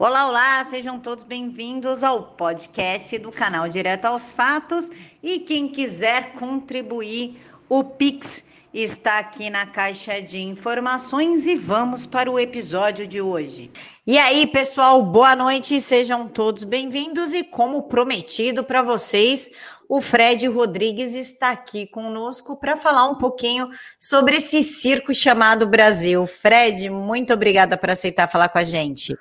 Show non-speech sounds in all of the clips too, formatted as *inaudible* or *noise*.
Olá, olá, sejam todos bem-vindos ao podcast do canal Direto aos Fatos. E quem quiser contribuir, o Pix está aqui na caixa de informações e vamos para o episódio de hoje. E aí, pessoal, boa noite, sejam todos bem-vindos e como prometido para vocês, o Fred Rodrigues está aqui conosco para falar um pouquinho sobre esse circo chamado Brasil. Fred, muito obrigada por aceitar falar com a gente.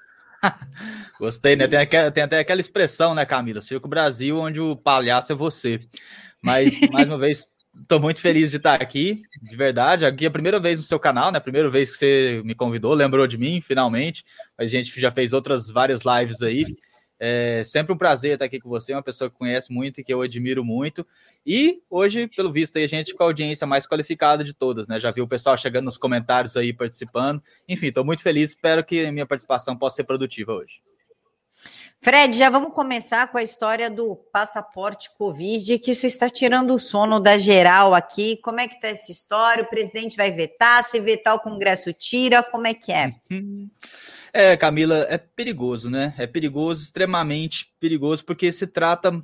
*laughs* Gostei, né? Tem, aquela, tem, até aquela expressão, né, Camila? Circo Brasil, onde o palhaço é você. Mas, *laughs* mais uma vez, estou muito feliz de estar aqui, de verdade. Aqui é a primeira vez no seu canal, né? Primeira vez que você me convidou, lembrou de mim, finalmente. A gente já fez outras várias lives aí. É sempre um prazer estar aqui com você, uma pessoa que conhece muito e que eu admiro muito. E hoje, pelo visto, aí, a gente com a audiência mais qualificada de todas, né? Já viu o pessoal chegando nos comentários aí, participando. Enfim, estou muito feliz, espero que a minha participação possa ser produtiva hoje. Fred, já vamos começar com a história do passaporte Covid, que isso está tirando o sono da geral aqui. Como é que está essa história? O presidente vai vetar? Se vetar, o Congresso tira? Como é que é? É, Camila, é perigoso, né? É perigoso, extremamente perigoso, porque se trata. Uh,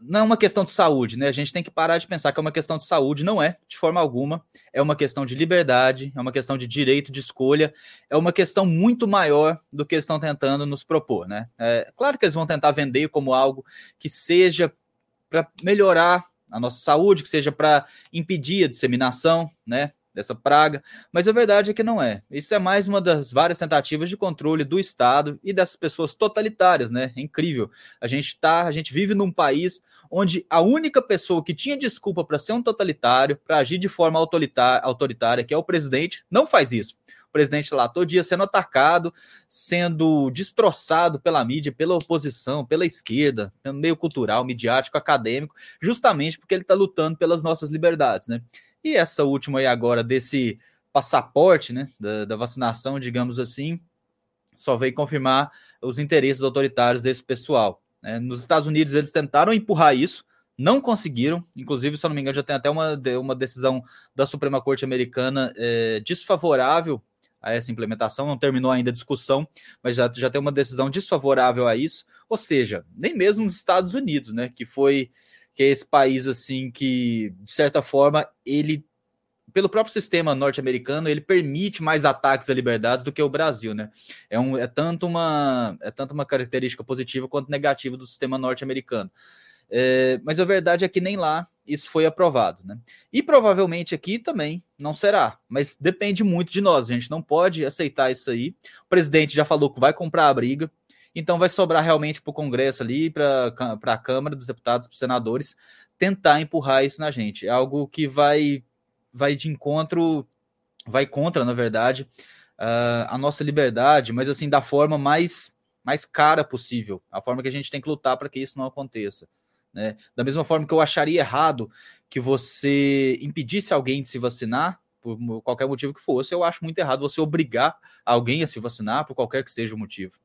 não é uma questão de saúde, né? A gente tem que parar de pensar que é uma questão de saúde, não é, de forma alguma. É uma questão de liberdade, é uma questão de direito de escolha, é uma questão muito maior do que estão tentando nos propor, né? É claro que eles vão tentar vender como algo que seja para melhorar a nossa saúde, que seja para impedir a disseminação, né? Dessa praga, mas a verdade é que não é. Isso é mais uma das várias tentativas de controle do Estado e dessas pessoas totalitárias, né? É incrível. A gente tá, a gente vive num país onde a única pessoa que tinha desculpa para ser um totalitário, para agir de forma autoritária, que é o presidente, não faz isso. O presidente lá todo dia sendo atacado, sendo destroçado pela mídia, pela oposição, pela esquerda, pelo meio cultural, midiático, acadêmico, justamente porque ele está lutando pelas nossas liberdades, né? E essa última aí agora desse passaporte, né, da, da vacinação, digamos assim, só veio confirmar os interesses autoritários desse pessoal. Né? Nos Estados Unidos eles tentaram empurrar isso, não conseguiram. Inclusive, se eu não me engano, já tem até uma, uma decisão da Suprema Corte Americana é, desfavorável a essa implementação. Não terminou ainda a discussão, mas já, já tem uma decisão desfavorável a isso. Ou seja, nem mesmo nos Estados Unidos, né, que foi que é esse país assim que, de certa forma, ele pelo próprio sistema norte-americano, ele permite mais ataques à liberdade do que o Brasil, né? É, um, é, tanto uma, é tanto uma característica positiva quanto negativa do sistema norte-americano. É, mas a verdade é que nem lá isso foi aprovado, né? E provavelmente aqui também não será, mas depende muito de nós. A gente não pode aceitar isso aí. O presidente já falou que vai comprar a briga. Então vai sobrar realmente para o Congresso ali, para a Câmara dos Deputados, para os senadores, tentar empurrar isso na gente. É algo que vai, vai de encontro, vai contra, na verdade, uh, a nossa liberdade, mas assim, da forma mais, mais cara possível, a forma que a gente tem que lutar para que isso não aconteça. Né? Da mesma forma que eu acharia errado que você impedisse alguém de se vacinar, por qualquer motivo que fosse, eu acho muito errado você obrigar alguém a se vacinar por qualquer que seja o motivo.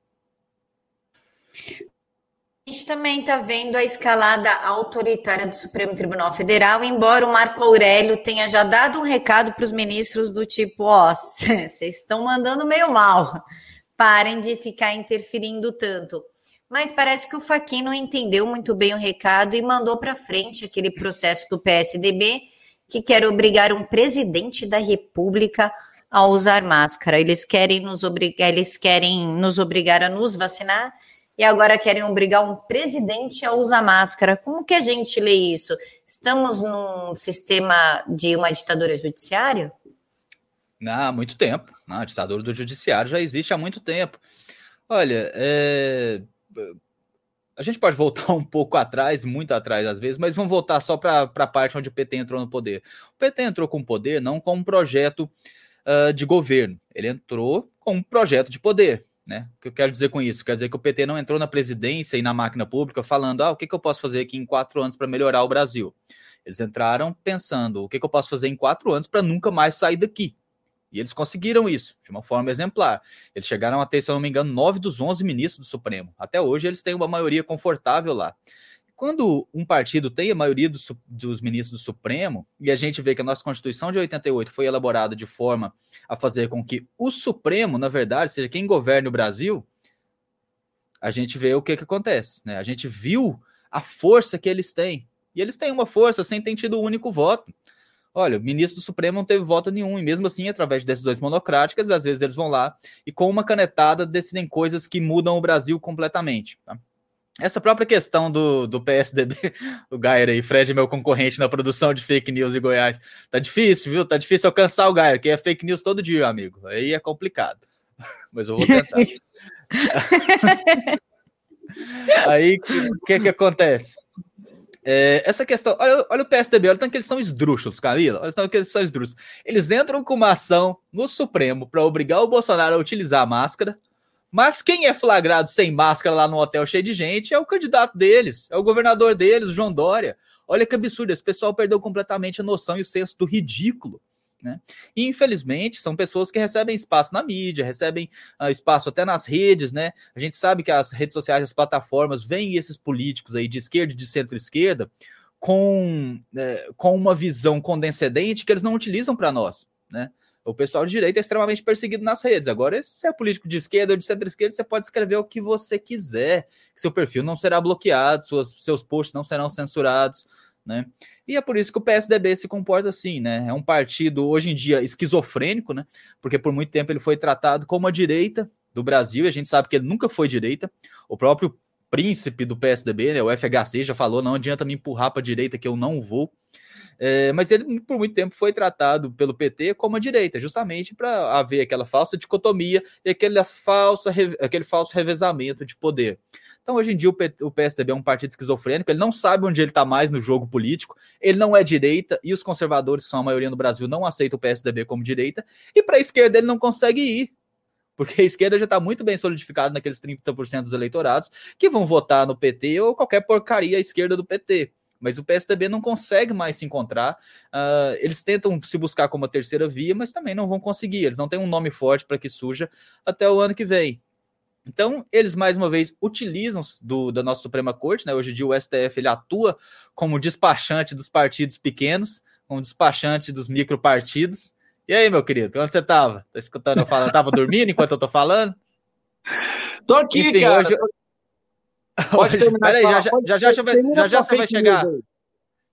A gente também está vendo a escalada autoritária do Supremo Tribunal Federal, embora o Marco Aurélio tenha já dado um recado para os ministros do tipo: ó, *laughs* vocês estão mandando meio mal, parem de ficar interferindo tanto. Mas parece que o Faquin não entendeu muito bem o recado e mandou para frente aquele processo do PSDB que quer obrigar um presidente da República a usar máscara. Eles querem nos obrigar, eles querem nos obrigar a nos vacinar e agora querem obrigar um presidente a usar máscara. Como que a gente lê isso? Estamos num sistema de uma ditadura judiciária? Há muito tempo. A ditadura do judiciário já existe há muito tempo. Olha, é... a gente pode voltar *laughs* um pouco atrás, muito atrás às vezes, mas vamos voltar só para a parte onde o PT entrou no poder. O PT entrou com poder não com um projeto uh, de governo, ele entrou com um projeto de poder. Né? O que eu quero dizer com isso? Quer dizer que o PT não entrou na presidência e na máquina pública falando: ah, o que, que eu posso fazer aqui em quatro anos para melhorar o Brasil? Eles entraram pensando: o que, que eu posso fazer em quatro anos para nunca mais sair daqui? E eles conseguiram isso de uma forma exemplar. Eles chegaram a ter, se eu não me engano, nove dos onze ministros do Supremo. Até hoje eles têm uma maioria confortável lá quando um partido tem a maioria dos, dos, ministros do Supremo, e a gente vê que a nossa Constituição de 88 foi elaborada de forma a fazer com que o Supremo, na verdade, seja quem governe o Brasil, a gente vê o que, que acontece, né? A gente viu a força que eles têm. E eles têm uma força sem ter tido um único voto. Olha, o ministro do Supremo não teve voto nenhum, e mesmo assim, através de decisões monocráticas, às vezes eles vão lá e com uma canetada decidem coisas que mudam o Brasil completamente. Tá? Essa própria questão do, do PSDB, *laughs* o Gayer aí, Fred é meu concorrente na produção de fake news em Goiás. Tá difícil, viu? Tá difícil alcançar o Gayer, que é fake news todo dia, amigo. Aí é complicado. *laughs* Mas eu vou tentar. *laughs* aí, o que, que acontece? É, essa questão, olha, olha, o PSDB, olha tanto que eles são esdrúxulos, Camila, olha tanto que eles são esdrúxulos. Eles entram com uma ação no Supremo para obrigar o Bolsonaro a utilizar a máscara, mas quem é flagrado sem máscara lá no hotel cheio de gente é o candidato deles, é o governador deles, João Dória. Olha que absurdo, esse pessoal perdeu completamente a noção e o senso do ridículo. Né? E infelizmente são pessoas que recebem espaço na mídia, recebem uh, espaço até nas redes, né? A gente sabe que as redes sociais, as plataformas, veem esses políticos aí de esquerda e de centro-esquerda com, é, com uma visão condescendente que eles não utilizam para nós, né? O pessoal de direita é extremamente perseguido nas redes. Agora, se é político de esquerda ou de centro-esquerda, você pode escrever o que você quiser, seu perfil não será bloqueado, suas, seus posts não serão censurados, né? E é por isso que o PSDB se comporta assim, né? É um partido hoje em dia esquizofrênico, né? Porque por muito tempo ele foi tratado como a direita do Brasil, e a gente sabe que ele nunca foi direita. O próprio príncipe do PSDB, né, o FHC, já falou: não adianta me empurrar para a direita que eu não vou. É, mas ele, por muito tempo, foi tratado pelo PT como a direita, justamente para haver aquela falsa dicotomia e aquela falsa, aquele falso revezamento de poder. Então, hoje em dia, o PSDB é um partido esquizofrênico, ele não sabe onde ele está mais no jogo político, ele não é direita, e os conservadores, que são a maioria no Brasil, não aceitam o PSDB como direita, e para a esquerda ele não consegue ir, porque a esquerda já está muito bem solidificada naqueles 30% dos eleitorados que vão votar no PT ou qualquer porcaria à esquerda do PT. Mas o PSDB não consegue mais se encontrar. Uh, eles tentam se buscar como a terceira via, mas também não vão conseguir. Eles não têm um nome forte para que surja até o ano que vem. Então, eles mais uma vez utilizam do, da nossa Suprema Corte, né? Hoje em dia o STF ele atua como despachante dos partidos pequenos, como despachante dos micropartidos. E aí, meu querido, onde você estava? Tá escutando eu falar? Tava dormindo enquanto eu tô falando? Tô aqui, Enfim, cara. Hoje... *laughs* Pode terminar. Peraí, já, já, já, já, já, já você vai chegar.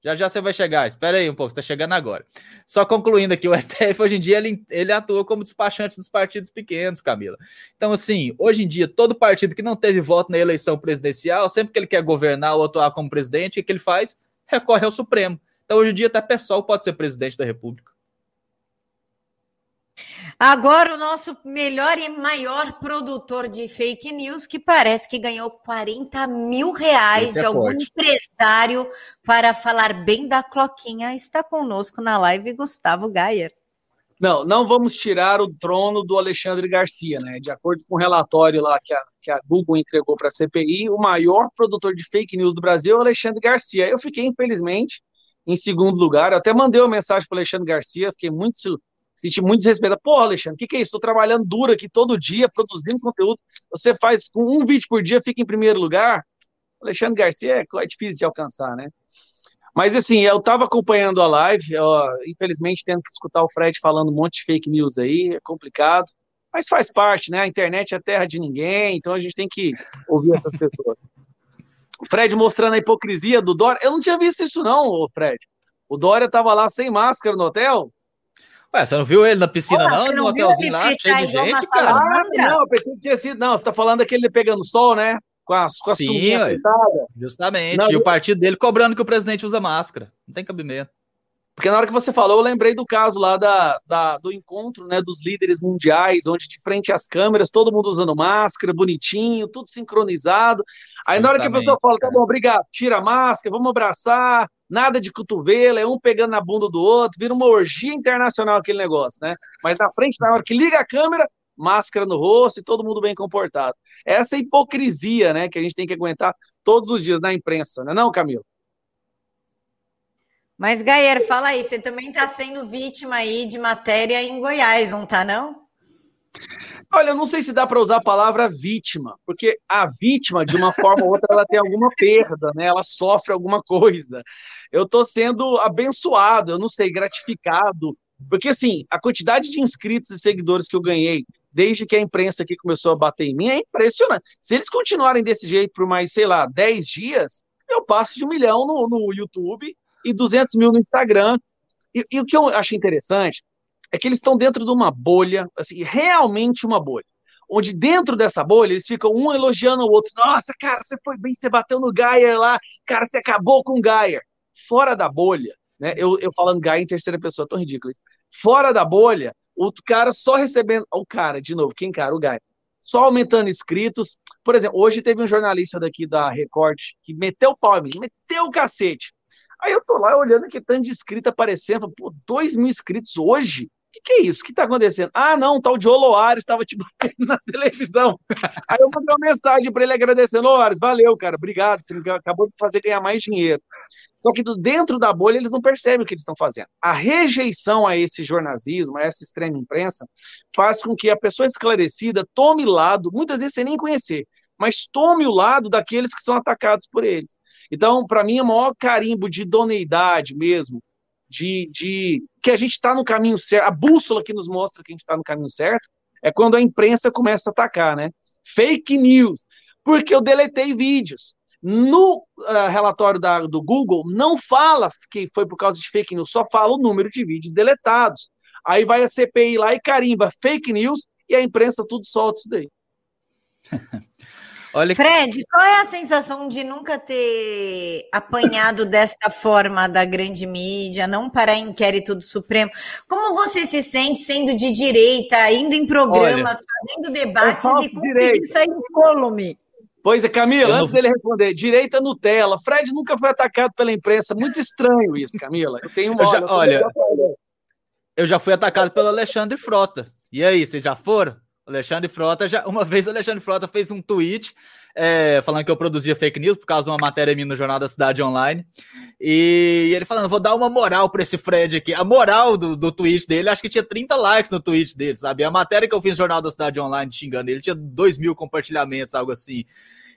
Já já você vai chegar. Espera aí um pouco, está chegando agora. Só concluindo aqui, o *laughs* STF hoje em dia ele, ele atua como despachante dos partidos pequenos, Camila. Então, assim, hoje em dia, todo partido que não teve voto na eleição presidencial, sempre que ele quer governar ou atuar como presidente, o que ele faz? Recorre ao Supremo. Então, hoje em dia, até pessoal pode ser presidente da República. Agora, o nosso melhor e maior produtor de fake news, que parece que ganhou 40 mil reais Esse de é algum forte. empresário para falar bem da Cloquinha, está conosco na live Gustavo Gayer. Não, não vamos tirar o trono do Alexandre Garcia, né? De acordo com o relatório lá que a, que a Google entregou para a CPI, o maior produtor de fake news do Brasil é o Alexandre Garcia. Eu fiquei, infelizmente, em segundo lugar. Eu até mandei uma mensagem para o Alexandre Garcia, fiquei muito senti muito desrespeito. Pô, Alexandre, o que, que é isso? Estou trabalhando duro aqui todo dia, produzindo conteúdo. Você faz com um vídeo por dia, fica em primeiro lugar. Alexandre Garcia é, é difícil de alcançar, né? Mas assim, eu estava acompanhando a live, infelizmente tendo que escutar o Fred falando um monte de fake news aí, é complicado. Mas faz parte, né? A internet é terra de ninguém, então a gente tem que ouvir essas pessoas. O *laughs* Fred mostrando a hipocrisia do Dória. Eu não tinha visto isso, não, Fred. O Dória estava lá sem máscara no hotel, Ué, você não viu ele na piscina, não? não? No hotelzinho lá, cheio de gente, cara. Ah, não, eu pensei que tinha sido. Não, você tá falando daquele pegando sol, né? Com a, com a Sim, justamente. Não, e o partido dele cobrando que o presidente usa máscara. Não tem cabimento. Porque na hora que você falou, eu lembrei do caso lá da, da, do encontro né, dos líderes mundiais, onde de frente às câmeras, todo mundo usando máscara, bonitinho, tudo sincronizado. Aí Justamente, na hora que a pessoa fala, tá bom, obrigado, tira a máscara, vamos abraçar, nada de cotovelo, é um pegando na bunda do outro, vira uma orgia internacional aquele negócio, né? Mas na frente, na hora que liga a câmera, máscara no rosto e todo mundo bem comportado. Essa hipocrisia, né, que a gente tem que aguentar todos os dias na imprensa, né, não, Camilo? Mas, Gayer, fala aí, você também está sendo vítima aí de matéria em Goiás, não tá, não? Olha, eu não sei se dá para usar a palavra vítima, porque a vítima, de uma forma ou outra, ela tem alguma perda, né? Ela sofre alguma coisa. Eu estou sendo abençoado, eu não sei, gratificado, porque assim, a quantidade de inscritos e seguidores que eu ganhei desde que a imprensa aqui começou a bater em mim, é impressionante. Se eles continuarem desse jeito por mais, sei lá, 10 dias, eu passo de um milhão no, no YouTube e 200 mil no Instagram. E, e o que eu acho interessante é que eles estão dentro de uma bolha, assim, realmente uma bolha. Onde dentro dessa bolha eles ficam um elogiando o outro. Nossa, cara, você foi bem, você bateu no Gaia lá, cara, você acabou com o Gaia. Fora da bolha, né? Eu, eu falando Gaia em terceira pessoa, tão ridículo isso. Fora da bolha, o cara só recebendo. O cara, de novo, quem cara? O Gaia. Só aumentando inscritos. Por exemplo, hoje teve um jornalista daqui da Record que meteu o pau em mim, meteu o cacete. Aí eu tô lá olhando que tanto de inscrito aparecendo, pô, dois mil inscritos hoje? Que, que é isso? O que está acontecendo? Ah, não, tal de Oloares estava te batendo na *laughs* televisão. Aí eu mandei uma mensagem para ele agradecendo: Oloares, valeu, cara, obrigado, você acabou de fazer ganhar mais dinheiro. Só que dentro da bolha eles não percebem o que eles estão fazendo. A rejeição a esse jornalismo, a essa extrema imprensa, faz com que a pessoa esclarecida tome lado, muitas vezes sem nem conhecer, mas tome o lado daqueles que são atacados por eles. Então, para mim, é o maior carimbo de idoneidade mesmo, de, de que a gente está no caminho certo, a bússola que nos mostra que a gente está no caminho certo, é quando a imprensa começa a atacar, né? Fake news, porque eu deletei vídeos. No uh, relatório da, do Google, não fala que foi por causa de fake news, só fala o número de vídeos deletados. Aí vai a CPI lá e carimba fake news e a imprensa tudo solta isso daí. *laughs* Olha... Fred, qual é a sensação de nunca ter apanhado *laughs* desta forma da grande mídia, não para inquérito do Supremo? Como você se sente sendo de direita, indo em programas, Olha, fazendo debates e conseguindo sair incólume? Pois é, Camila, antes dele responder, direita Nutella. Fred nunca foi atacado pela imprensa. Muito estranho isso, Camila. Eu tenho uma. Eu já, olha, eu já fui atacado pelo Alexandre Frota. E aí, vocês já foram? Alexandre Frota já. Uma vez o Alexandre Frota fez um tweet é, falando que eu produzia fake news por causa de uma matéria minha no Jornal da Cidade Online. E ele falando, vou dar uma moral para esse Fred aqui. A moral do, do tweet dele, acho que tinha 30 likes no tweet dele, sabe? A matéria que eu fiz no Jornal da Cidade Online xingando ele tinha 2 mil compartilhamentos, algo assim.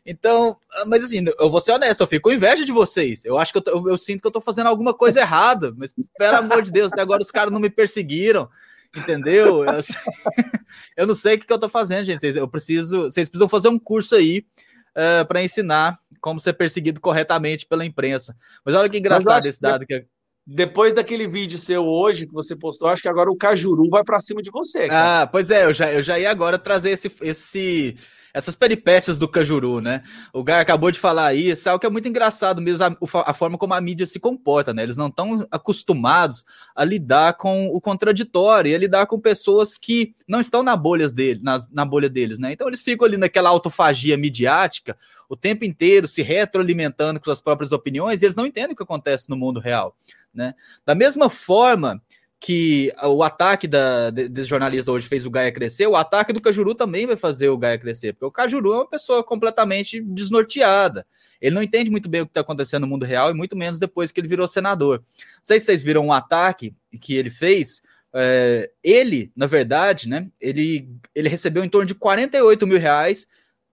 Então, mas assim, eu vou ser honesto, eu fico com inveja de vocês. Eu acho que eu, eu, eu sinto que eu tô fazendo alguma coisa errada, mas pelo amor de Deus, até agora os caras não me perseguiram. Entendeu? Eu, *laughs* eu não sei o que, que eu tô fazendo, gente. Eu preciso, vocês precisam fazer um curso aí uh, para ensinar como ser perseguido corretamente pela imprensa. Mas olha que engraçado esse dado que depois daquele vídeo seu hoje que você postou, acho que agora o Cajuru vai para cima de você. Cara. Ah, pois é, eu já, eu já ia agora trazer esse, esse essas peripécias do Cajuru, né? O Gar acabou de falar isso é algo que é muito engraçado mesmo, a, a forma como a mídia se comporta, né? Eles não estão acostumados a lidar com o contraditório a lidar com pessoas que não estão na, bolhas dele, na, na bolha deles, né? Então eles ficam ali naquela autofagia midiática o tempo inteiro se retroalimentando com suas próprias opiniões e eles não entendem o que acontece no mundo real, né? Da mesma forma que o ataque da, desse jornalista hoje fez o Gaia crescer, o ataque do Cajuru também vai fazer o Gaia crescer, porque o Cajuru é uma pessoa completamente desnorteada. Ele não entende muito bem o que está acontecendo no mundo real, e muito menos depois que ele virou senador. Não sei se vocês viram um ataque que ele fez. É, ele, na verdade, né, ele, ele recebeu em torno de 48 mil reais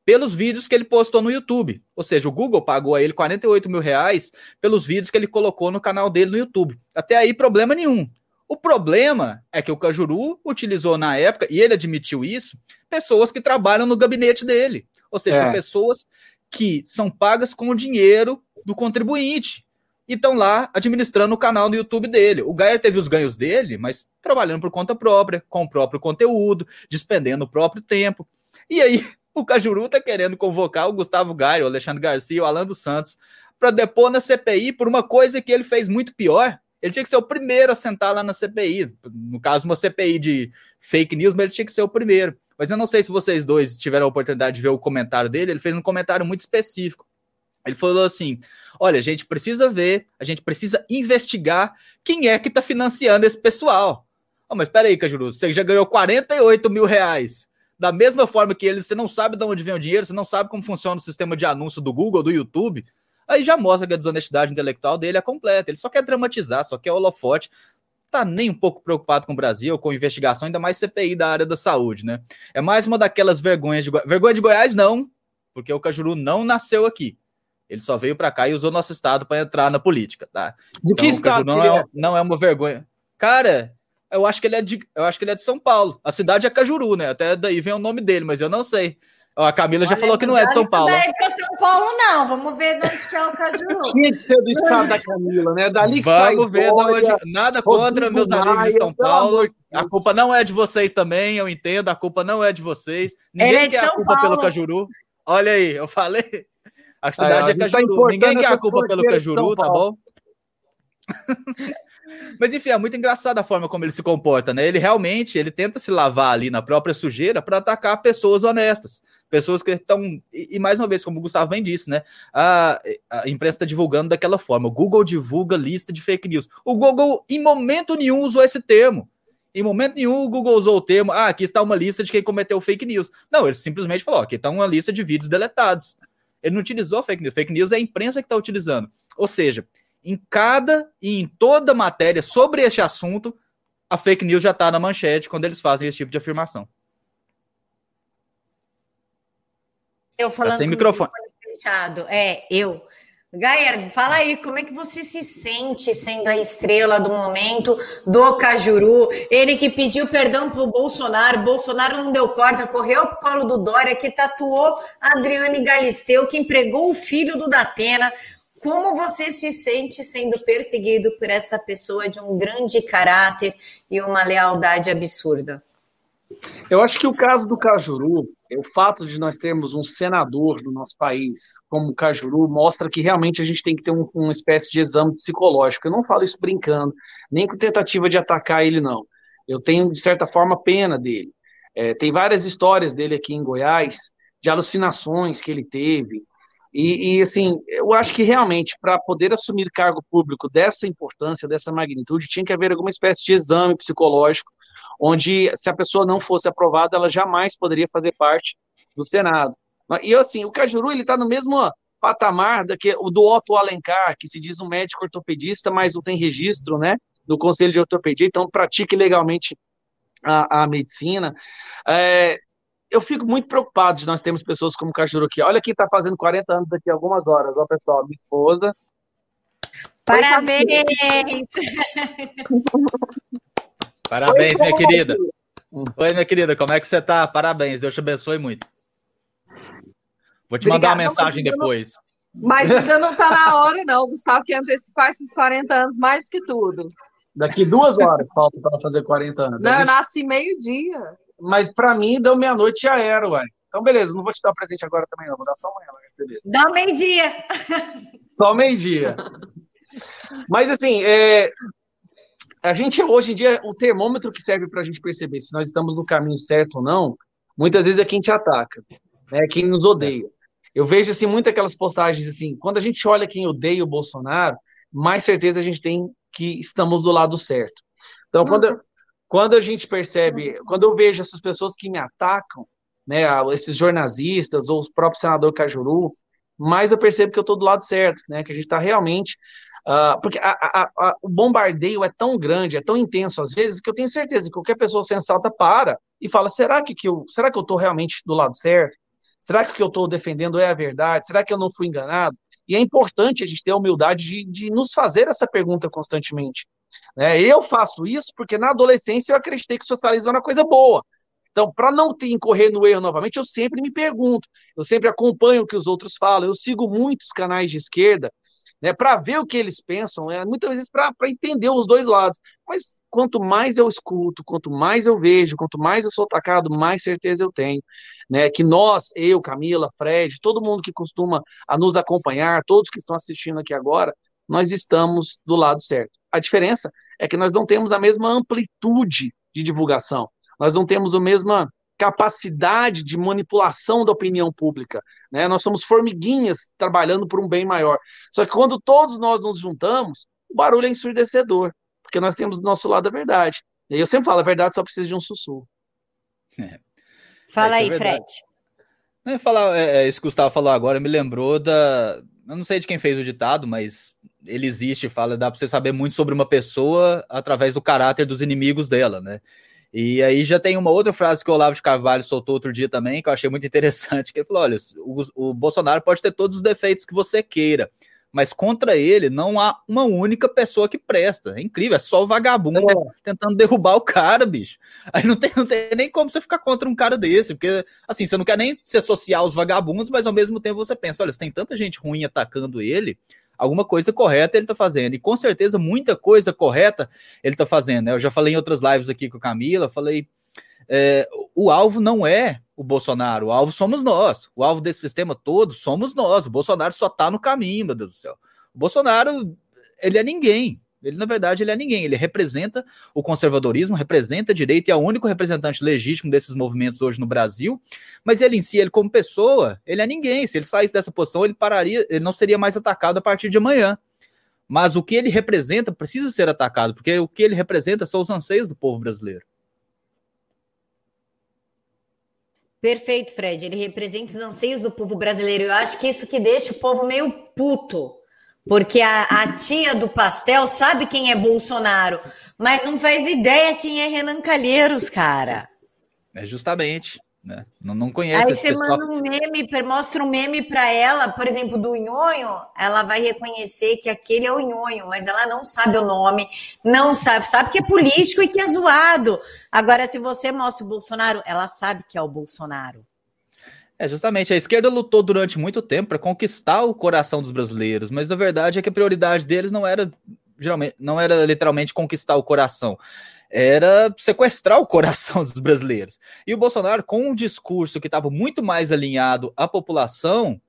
pelos vídeos que ele postou no YouTube. Ou seja, o Google pagou a ele 48 mil reais pelos vídeos que ele colocou no canal dele no YouTube. Até aí, problema nenhum. O problema é que o Cajuru utilizou na época, e ele admitiu isso, pessoas que trabalham no gabinete dele. Ou seja, é. são pessoas que são pagas com o dinheiro do contribuinte e estão lá administrando o canal no YouTube dele. O Gaia teve os ganhos dele, mas trabalhando por conta própria, com o próprio conteúdo, despendendo o próprio tempo. E aí, *laughs* o Cajuru tá querendo convocar o Gustavo Gaia, o Alexandre Garcia, o Alan dos Santos, para depor na CPI por uma coisa que ele fez muito pior, ele tinha que ser o primeiro a sentar lá na CPI. No caso, uma CPI de fake news, mas ele tinha que ser o primeiro. Mas eu não sei se vocês dois tiveram a oportunidade de ver o comentário dele. Ele fez um comentário muito específico. Ele falou assim: olha, a gente precisa ver, a gente precisa investigar quem é que está financiando esse pessoal. Oh, mas peraí, Cajuru, você já ganhou 48 mil reais. Da mesma forma que eles, você não sabe de onde vem o dinheiro, você não sabe como funciona o sistema de anúncio do Google, do YouTube. Aí já mostra que a desonestidade intelectual dele é completa. Ele só quer dramatizar, só quer holofote. Tá nem um pouco preocupado com o Brasil, com investigação, ainda mais CPI da área da saúde, né? É mais uma daquelas vergonhas de Goiás. Vergonha de Goiás, não, porque o Cajuru não nasceu aqui. Ele só veio para cá e usou nosso estado para entrar na política, tá? De então, que estado? Não é, não é uma vergonha. Cara, Eu acho que ele é de, eu acho que ele é de São Paulo. A cidade é Cajuru, né? Até daí vem o nome dele, mas eu não sei. A Camila já falou que não é de São Paulo. Não é para São Paulo, não. Vamos ver de onde que é o Cajuru. *laughs* Tinha que ser do estado da Camila, né? Dali que Vamos ver de onde. Nada contra meus amigos de São Paulo. A culpa não é de vocês também, eu entendo. A culpa não é de vocês. Ninguém é quer a culpa Paulo. pelo Cajuru. Olha aí, eu falei. A cidade é Cajuru. Tá Ninguém quer a culpa pelo Cajuru, tá bom? Mas enfim, é muito engraçada a forma como ele se comporta, né? Ele realmente ele tenta se lavar ali na própria sujeira para atacar pessoas honestas, pessoas que estão e, mais uma vez, como o Gustavo bem disse, né? A, a imprensa está divulgando daquela forma. O Google divulga lista de fake news. O Google em momento nenhum usou esse termo. Em momento nenhum o Google usou o termo, ah, aqui está uma lista de quem cometeu fake news. Não, ele simplesmente falou, aqui está uma lista de vídeos deletados. Ele não utilizou fake news. Fake news é a imprensa que está utilizando. Ou seja, em cada e em toda matéria sobre este assunto, a fake news já está na manchete quando eles fazem esse tipo de afirmação. Eu falando tá sem microfone. Fechado. É, eu. Gaia, fala aí, como é que você se sente sendo a estrela do momento do Cajuru? Ele que pediu perdão pro Bolsonaro, Bolsonaro não deu corda, correu pro colo do Dória, que tatuou a Adriane Galisteu, que empregou o filho do Datena. Como você se sente sendo perseguido por essa pessoa de um grande caráter e uma lealdade absurda? Eu acho que o caso do Cajuru, o fato de nós termos um senador no nosso país como o Cajuru, mostra que realmente a gente tem que ter um, uma espécie de exame psicológico. Eu não falo isso brincando, nem com tentativa de atacar ele, não. Eu tenho, de certa forma, pena dele. É, tem várias histórias dele aqui em Goiás, de alucinações que ele teve, e, e, assim, eu acho que realmente, para poder assumir cargo público dessa importância, dessa magnitude, tinha que haver alguma espécie de exame psicológico, onde, se a pessoa não fosse aprovada, ela jamais poderia fazer parte do Senado. E assim, o Cajuru ele está no mesmo patamar do, que, do Otto Alencar, que se diz um médico ortopedista, mas não tem registro, né, do Conselho de Ortopedia, então pratique legalmente a, a medicina. É, eu fico muito preocupado de nós termos pessoas como o Cajuru aqui. Olha quem está fazendo 40 anos daqui a algumas horas. Ó, pessoal, minha esposa. Parabéns! *laughs* Parabéns, minha querida. Oi, minha querida, como é que você está? Parabéns, Deus te abençoe muito. Vou te mandar uma mensagem depois. Mas ainda não está na hora, não. Gustavo quer antecipar esses 40 anos mais que tudo. Daqui duas horas falta para fazer 40 anos. Não, eu nasci meio-dia mas para mim, deu meia-noite já era, uai. Então, beleza, não vou te dar o presente agora também, não. Vou dar só amanhã vai receber. Dá meio-dia. *laughs* Só meio-dia. Mas, assim, é... a gente, hoje em dia, o termômetro que serve para a gente perceber se nós estamos no caminho certo ou não, muitas vezes é quem te ataca, é quem nos odeia. Eu vejo, assim, muitas aquelas postagens, assim, quando a gente olha quem odeia o Bolsonaro, mais certeza a gente tem que estamos do lado certo. Então, quando, eu, quando a gente percebe, quando eu vejo essas pessoas que me atacam, né, esses jornalistas ou o próprio senador Cajuru, mais eu percebo que eu estou do lado certo, né, que a gente está realmente, uh, porque a, a, a, o bombardeio é tão grande, é tão intenso às vezes que eu tenho certeza que qualquer pessoa sensata para e fala, será que, que eu, será que eu estou realmente do lado certo? Será que o que eu estou defendendo é a verdade? Será que eu não fui enganado? E é importante a gente ter a humildade de, de nos fazer essa pergunta constantemente. Né? Eu faço isso porque na adolescência eu acreditei que o socialismo era uma coisa boa. Então, para não incorrer no erro novamente, eu sempre me pergunto, eu sempre acompanho o que os outros falam, eu sigo muitos canais de esquerda, né, para ver o que eles pensam, é, muitas vezes para entender os dois lados. Mas quanto mais eu escuto, quanto mais eu vejo, quanto mais eu sou atacado, mais certeza eu tenho. Né, que nós, eu, Camila, Fred, todo mundo que costuma nos acompanhar, todos que estão assistindo aqui agora, nós estamos do lado certo. A diferença é que nós não temos a mesma amplitude de divulgação, nós não temos a mesma capacidade de manipulação da opinião pública, né? Nós somos formiguinhas trabalhando por um bem maior. Só que quando todos nós nos juntamos, o barulho é ensurdecedor, porque nós temos do nosso lado a verdade. E eu sempre falo, a verdade só precisa de um sussurro. *laughs* É. Fala aí, é Fred. É, falar, é, é, isso que o Gustavo falou agora me lembrou da. Eu não sei de quem fez o ditado, mas ele existe, fala, dá para você saber muito sobre uma pessoa através do caráter dos inimigos dela, né? E aí já tem uma outra frase que o Olavo de Carvalho soltou outro dia também, que eu achei muito interessante, que ele falou, olha, o, o Bolsonaro pode ter todos os defeitos que você queira, mas contra ele não há uma única pessoa que presta. É incrível, é só o vagabundo é. tentando derrubar o cara, bicho. Aí não tem, não tem nem como você ficar contra um cara desse, porque assim, você não quer nem se associar aos vagabundos, mas ao mesmo tempo você pensa, olha, se tem tanta gente ruim atacando ele, alguma coisa correta ele tá fazendo. E com certeza muita coisa correta ele tá fazendo. Né? Eu já falei em outras lives aqui com a Camila, falei é, o alvo não é o Bolsonaro, o alvo somos nós. O alvo desse sistema todo somos nós. O Bolsonaro só está no caminho, meu Deus do céu. O Bolsonaro, ele é ninguém. Ele, na verdade, ele é ninguém. Ele representa o conservadorismo, representa a direita e é o único representante legítimo desses movimentos hoje no Brasil. Mas ele em si, ele como pessoa, ele é ninguém. Se ele saísse dessa posição, ele pararia, ele não seria mais atacado a partir de amanhã. Mas o que ele representa precisa ser atacado, porque o que ele representa são os anseios do povo brasileiro. Perfeito, Fred. Ele representa os anseios do povo brasileiro. Eu acho que isso que deixa o povo meio puto. Porque a, a tia do pastel sabe quem é Bolsonaro, mas não faz ideia quem é Renan Calheiros, cara. É justamente. Né? Não, não conhece Aí você pessoal. manda um meme, mostra um meme para ela, por exemplo, do Nhonho, ela vai reconhecer que aquele é o Nhonho, mas ela não sabe o nome, não sabe, sabe que é político e que é zoado. Agora, se você mostra o Bolsonaro, ela sabe que é o Bolsonaro. É, justamente, a esquerda lutou durante muito tempo para conquistar o coração dos brasileiros, mas a verdade é que a prioridade deles não era geralmente não era literalmente conquistar o coração, era sequestrar o coração dos brasileiros. E o Bolsonaro, com um discurso que estava muito mais alinhado à população,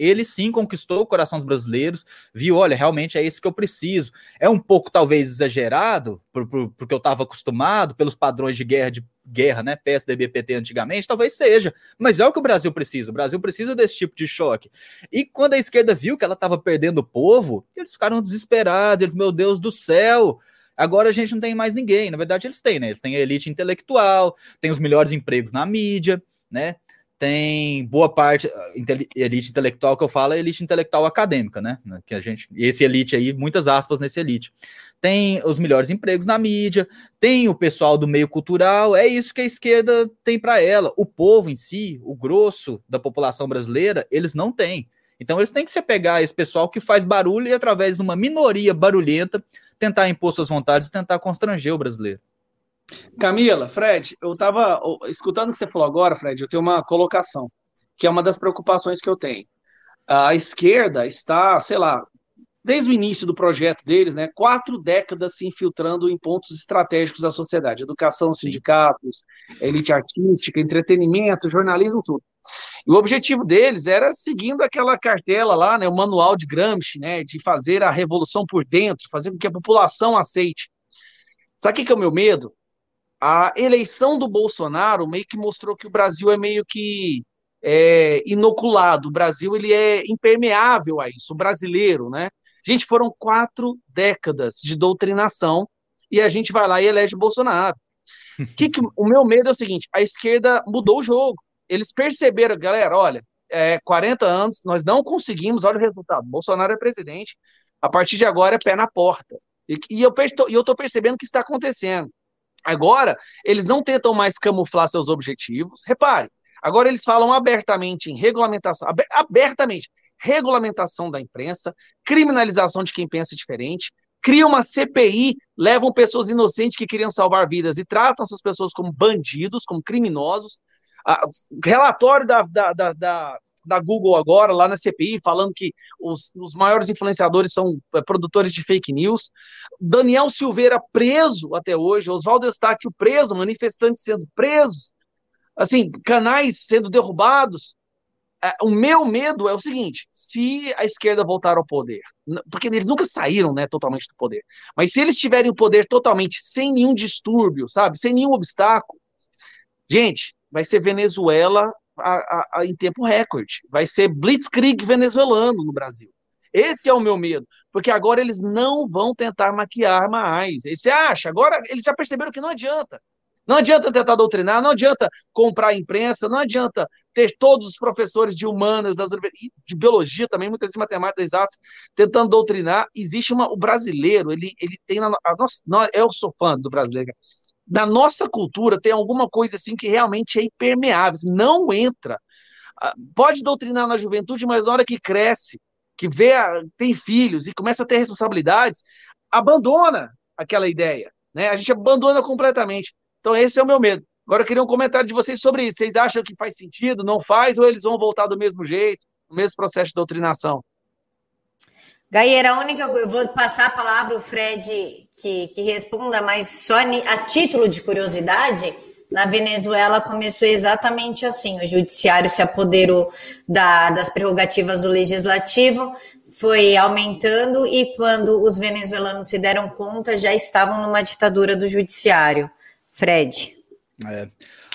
ele sim conquistou o coração dos brasileiros, viu, olha, realmente é isso que eu preciso. É um pouco, talvez, exagerado, por, por, porque eu estava acostumado pelos padrões de guerra, de guerra, né, PSDB, PT antigamente, talvez seja, mas é o que o Brasil precisa, o Brasil precisa desse tipo de choque. E quando a esquerda viu que ela estava perdendo o povo, eles ficaram desesperados, eles, meu Deus do céu, Agora a gente não tem mais ninguém. Na verdade, eles têm, né? Eles têm a elite intelectual, tem os melhores empregos na mídia, né? Tem boa parte, elite intelectual que eu falo é elite intelectual acadêmica, né? Que a gente, esse elite aí, muitas aspas nesse elite. Tem os melhores empregos na mídia, tem o pessoal do meio cultural, é isso que a esquerda tem para ela. O povo em si, o grosso da população brasileira, eles não têm. Então eles têm que se pegar esse pessoal que faz barulho e através de uma minoria barulhenta tentar impor suas vontades tentar constranger o brasileiro. Camila, Fred, eu estava escutando o que você falou agora, Fred, eu tenho uma colocação, que é uma das preocupações que eu tenho. A esquerda está, sei lá, desde o início do projeto deles, né, quatro décadas se infiltrando em pontos estratégicos da sociedade, educação, sindicatos, elite artística, entretenimento, jornalismo, tudo. E o objetivo deles era seguindo aquela cartela lá, né, o manual de Gramsci, né, de fazer a revolução por dentro, fazer com que a população aceite. Sabe o que, que é o meu medo? A eleição do Bolsonaro meio que mostrou que o Brasil é meio que é, inoculado. O Brasil ele é impermeável a isso, o brasileiro, né? Gente, foram quatro décadas de doutrinação e a gente vai lá e elege Bolsonaro. *laughs* que que, o meu medo é o seguinte: a esquerda mudou o jogo eles perceberam, galera, olha, é, 40 anos, nós não conseguimos, olha o resultado. Bolsonaro é presidente, a partir de agora é pé na porta. E, e eu estou percebendo que está acontecendo. Agora, eles não tentam mais camuflar seus objetivos. Repare, agora eles falam abertamente em regulamentação, abertamente, regulamentação da imprensa, criminalização de quem pensa diferente, cria uma CPI, levam pessoas inocentes que queriam salvar vidas e tratam essas pessoas como bandidos, como criminosos, a, relatório da, da, da, da, da Google agora, lá na CPI, falando que os, os maiores influenciadores são é, produtores de fake news. Daniel Silveira preso até hoje, Oswaldo Eustáquio preso, manifestantes sendo presos, assim, canais sendo derrubados. É, o meu medo é o seguinte: se a esquerda voltar ao poder, porque eles nunca saíram né, totalmente do poder, mas se eles tiverem o poder totalmente sem nenhum distúrbio, sabe, sem nenhum obstáculo, gente, vai ser Venezuela a, a, em tempo recorde. Vai ser blitzkrieg venezuelano no Brasil. Esse é o meu medo, porque agora eles não vão tentar maquiar mais. E você acha? Agora eles já perceberam que não adianta. Não adianta tentar doutrinar, não adianta comprar a imprensa, não adianta ter todos os professores de humanas, das, de biologia também, muitas de matemática exatas, tentando doutrinar. Existe uma, o brasileiro, ele, ele tem. A, a, nós, eu sou fã do brasileiro da nossa cultura tem alguma coisa assim que realmente é impermeável, não entra. Ah, pode doutrinar na juventude, mas na hora que cresce, que vê, tem filhos e começa a ter responsabilidades, abandona aquela ideia, né? A gente abandona completamente. Então esse é o meu medo. Agora eu queria um comentário de vocês sobre isso. Vocês acham que faz sentido, não faz, ou eles vão voltar do mesmo jeito, no mesmo processo de doutrinação? Gaieira, a única eu vou passar a palavra ao Fred que, que responda, mas só a título de curiosidade, na Venezuela começou exatamente assim: o judiciário se apoderou da, das prerrogativas do legislativo, foi aumentando, e quando os venezuelanos se deram conta, já estavam numa ditadura do judiciário. Fred. É.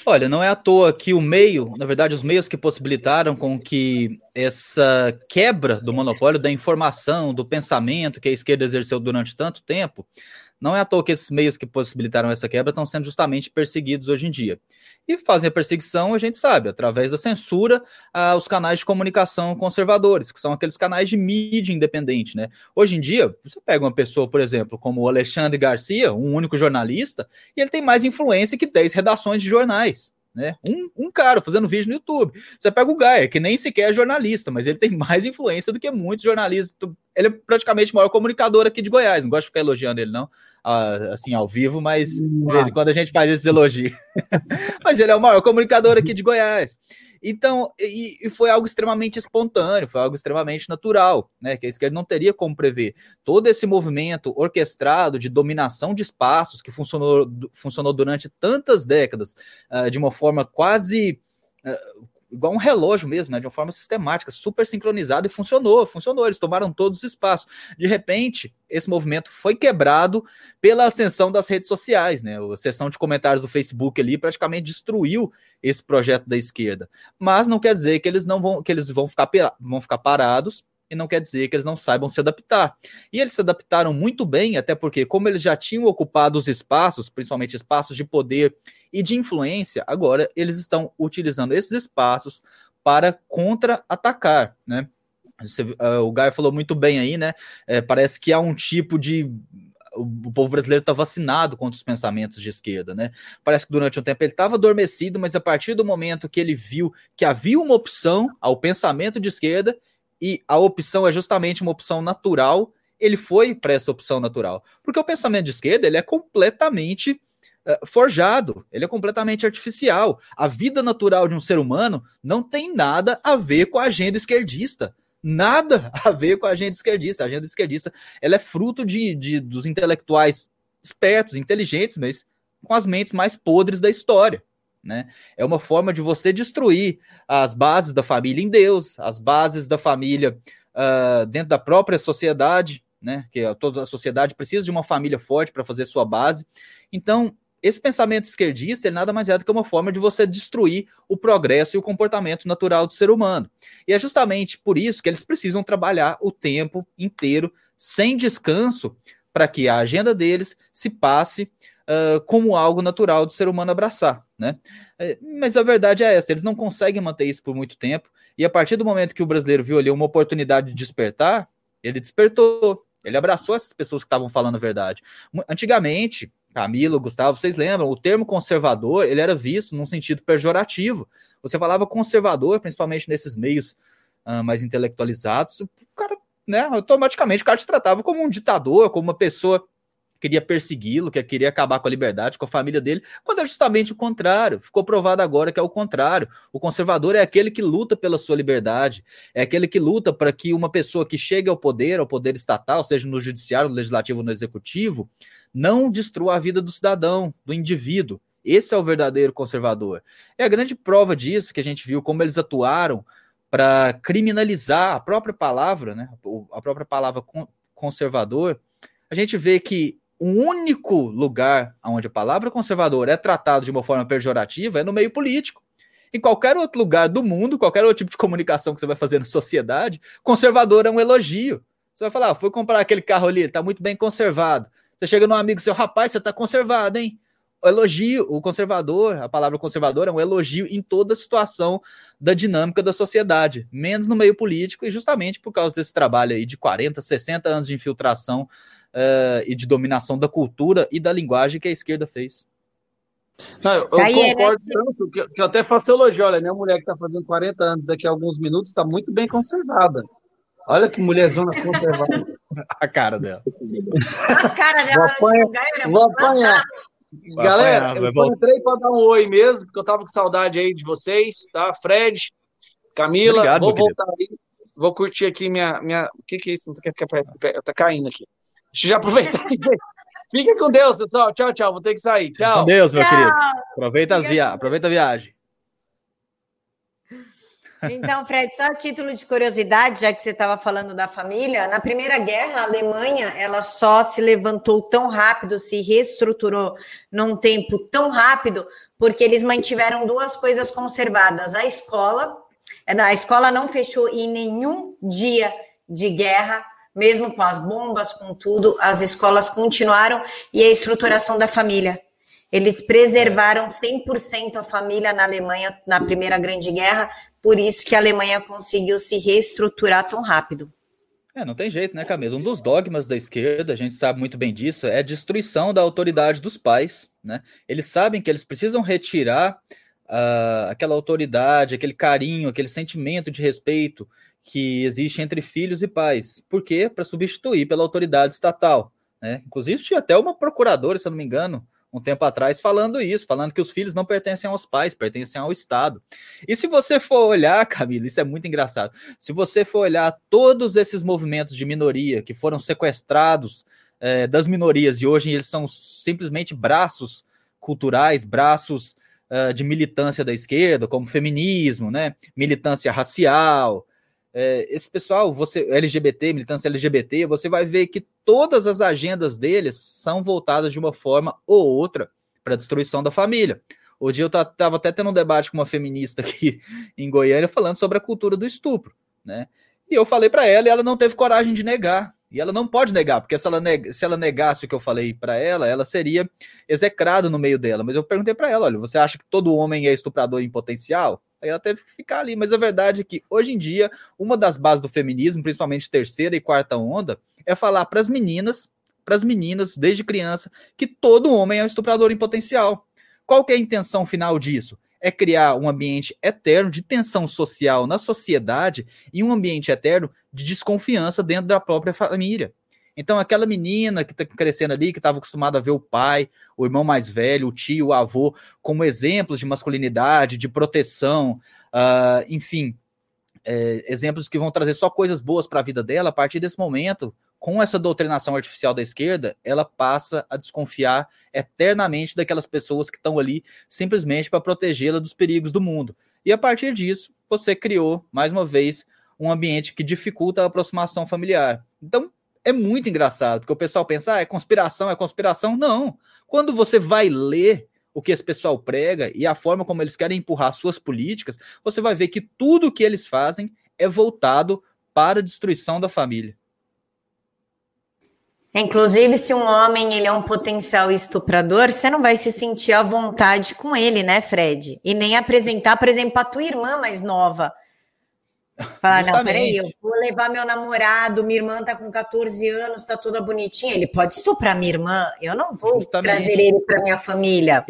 Olha, não é à toa que o meio, na verdade, os meios que possibilitaram com que essa quebra do monopólio da informação, do pensamento que a esquerda exerceu durante tanto tempo, não é à toa que esses meios que possibilitaram essa quebra estão sendo justamente perseguidos hoje em dia. E fazem a perseguição, a gente sabe, através da censura aos canais de comunicação conservadores, que são aqueles canais de mídia independente, né? Hoje em dia, você pega uma pessoa, por exemplo, como o Alexandre Garcia, um único jornalista, e ele tem mais influência que 10 redações de jornais. Né? Um, um cara fazendo vídeo no YouTube. Você pega o Gaia, que nem sequer é jornalista, mas ele tem mais influência do que muitos jornalistas. Ele é praticamente o maior comunicador aqui de Goiás. Não gosto de ficar elogiando ele, não assim, ao vivo, mas de vez em quando a gente faz esses elogios. *laughs* mas ele é o maior comunicador aqui de Goiás. Então, e, e, foi algo extremamente espontâneo, foi algo extremamente natural, né? Que a esquerda não teria como prever. Todo esse movimento orquestrado de dominação de espaços que funcionou, funcionou durante tantas décadas, uh, de uma forma quase. Uh, igual um relógio mesmo, né, de uma forma sistemática, super sincronizada e funcionou, funcionou, eles tomaram todos os espaços. De repente, esse movimento foi quebrado pela ascensão das redes sociais, né? A sessão de comentários do Facebook ali praticamente destruiu esse projeto da esquerda. Mas não quer dizer que eles não vão que eles vão ficar vão ficar parados e não quer dizer que eles não saibam se adaptar. E eles se adaptaram muito bem, até porque, como eles já tinham ocupado os espaços, principalmente espaços de poder e de influência, agora eles estão utilizando esses espaços para contra-atacar, né? Uh, o Gaio falou muito bem aí, né? É, parece que há um tipo de o povo brasileiro está vacinado contra os pensamentos de esquerda, né? Parece que durante um tempo ele estava adormecido, mas a partir do momento que ele viu que havia uma opção ao pensamento de esquerda, e a opção é justamente uma opção natural, ele foi para essa opção natural. Porque o pensamento de esquerda ele é completamente uh, forjado, ele é completamente artificial. A vida natural de um ser humano não tem nada a ver com a agenda esquerdista. Nada *laughs* a ver com a agenda esquerdista. A agenda esquerdista ela é fruto de, de dos intelectuais espertos, inteligentes, mas com as mentes mais podres da história. Né? É uma forma de você destruir as bases da família em Deus, as bases da família uh, dentro da própria sociedade, né? Que toda a sociedade precisa de uma família forte para fazer sua base. Então, esse pensamento esquerdista nada mais é do que uma forma de você destruir o progresso e o comportamento natural do ser humano. E é justamente por isso que eles precisam trabalhar o tempo inteiro, sem descanso, para que a agenda deles se passe uh, como algo natural do ser humano abraçar, né? É, mas a verdade é essa, eles não conseguem manter isso por muito tempo, e a partir do momento que o brasileiro viu ali uma oportunidade de despertar, ele despertou, ele abraçou essas pessoas que estavam falando a verdade. Antigamente, Camilo, Gustavo, vocês lembram, o termo conservador, ele era visto num sentido pejorativo. Você falava conservador, principalmente nesses meios uh, mais intelectualizados, o cara, né, automaticamente o cara te tratava como um ditador, como uma pessoa queria persegui-lo, que queria acabar com a liberdade, com a família dele, quando é justamente o contrário. Ficou provado agora que é o contrário. O conservador é aquele que luta pela sua liberdade, é aquele que luta para que uma pessoa que chegue ao poder, ao poder estatal, seja no judiciário, no legislativo, no executivo, não destrua a vida do cidadão, do indivíduo. Esse é o verdadeiro conservador. É a grande prova disso que a gente viu como eles atuaram para criminalizar a própria palavra, né? A própria palavra conservador. A gente vê que o único lugar onde a palavra conservador é tratada de uma forma pejorativa é no meio político. Em qualquer outro lugar do mundo, qualquer outro tipo de comunicação que você vai fazer na sociedade, conservador é um elogio. Você vai falar, ah, fui comprar aquele carro ali, tá muito bem conservado. Você chega num amigo seu, rapaz, você tá conservado, hein? O elogio, o conservador, a palavra conservador é um elogio em toda situação da dinâmica da sociedade, menos no meio político, e justamente por causa desse trabalho aí de 40, 60 anos de infiltração uh, e de dominação da cultura e da linguagem que a esquerda fez. Não, eu, eu é concordo tanto que, que, eu até faço elogio. Olha, minha mulher que está fazendo 40 anos, daqui a alguns minutos, está muito bem conservada. Olha que mulherzona conservada. *laughs* A cara dela. A cara dela. Vou apanhar. galera, Vou apanhar. Vai Galera, apanhar, eu só voltar. entrei para dar um oi mesmo, porque eu tava com saudade aí de vocês, tá? Fred, Camila, Obrigado, vou meu querido. voltar aí, vou curtir aqui minha. minha... O que, que é isso? Não quer ficar- Tá caindo aqui. Deixa eu já aproveitar. Fica com Deus, pessoal. Tchau, tchau. Vou ter que sair. Tchau. Com Deus, meu Tchau. querido. Aproveita, as via... Aproveita a viagem. Então, Fred, só a título de curiosidade, já que você estava falando da família, na Primeira Guerra, a Alemanha ela só se levantou tão rápido, se reestruturou num tempo tão rápido, porque eles mantiveram duas coisas conservadas: a escola, a escola não fechou em nenhum dia de guerra, mesmo com as bombas, com tudo, as escolas continuaram e a estruturação da família. Eles preservaram 100% a família na Alemanha na Primeira Grande Guerra, por isso que a Alemanha conseguiu se reestruturar tão rápido. É, não tem jeito, né, Camila? Um dos dogmas da esquerda, a gente sabe muito bem disso, é a destruição da autoridade dos pais, né? Eles sabem que eles precisam retirar ah, aquela autoridade, aquele carinho, aquele sentimento de respeito que existe entre filhos e pais. Por quê? Para substituir pela autoridade estatal. Né? Inclusive, tinha até uma procuradora, se eu não me engano, um tempo atrás, falando isso, falando que os filhos não pertencem aos pais, pertencem ao Estado. E se você for olhar, *laughs* Camila, isso é muito engraçado. Se você for olhar todos esses movimentos de minoria que foram sequestrados eh, das minorias e hoje eles são simplesmente braços culturais, braços ah, de militância da esquerda, como feminismo, né? militância racial. Eh, esse pessoal, você LGBT, militância LGBT, você vai ver que todas as agendas deles são voltadas de uma forma ou outra para a destruição da família. Hoje eu estava até tendo um debate com uma feminista aqui *laughs* em Goiânia falando sobre a cultura do estupro, né? E eu falei para ela e ela não teve coragem de negar. E ela não pode negar, porque se ela, neg se ela negasse o que eu falei para ela, ela seria execrada no meio dela. Mas eu perguntei para ela: olha, você acha que todo homem é estuprador em potencial? Ela teve que ficar ali. Mas a verdade é que hoje em dia, uma das bases do feminismo, principalmente terceira e quarta onda, é falar para as meninas, para as meninas, desde criança, que todo homem é um estuprador em potencial. Qual é a intenção final disso? É criar um ambiente eterno de tensão social na sociedade e um ambiente eterno de desconfiança dentro da própria família. Então, aquela menina que está crescendo ali, que estava acostumada a ver o pai, o irmão mais velho, o tio, o avô, como exemplos de masculinidade, de proteção, uh, enfim, é, exemplos que vão trazer só coisas boas para a vida dela, a partir desse momento, com essa doutrinação artificial da esquerda, ela passa a desconfiar eternamente daquelas pessoas que estão ali simplesmente para protegê-la dos perigos do mundo. E a partir disso, você criou, mais uma vez, um ambiente que dificulta a aproximação familiar. Então, é muito engraçado, porque o pessoal pensa, ah, é conspiração, é conspiração. Não. Quando você vai ler o que esse pessoal prega e a forma como eles querem empurrar suas políticas, você vai ver que tudo o que eles fazem é voltado para a destruição da família. Inclusive, se um homem ele é um potencial estuprador, você não vai se sentir à vontade com ele, né, Fred? E nem apresentar, por exemplo, a tua irmã mais nova. Falar, não, peraí, eu vou levar meu namorado, minha irmã tá com 14 anos, tá toda bonitinha, ele pode estuprar minha irmã, eu não vou Justamente. trazer ele para minha família.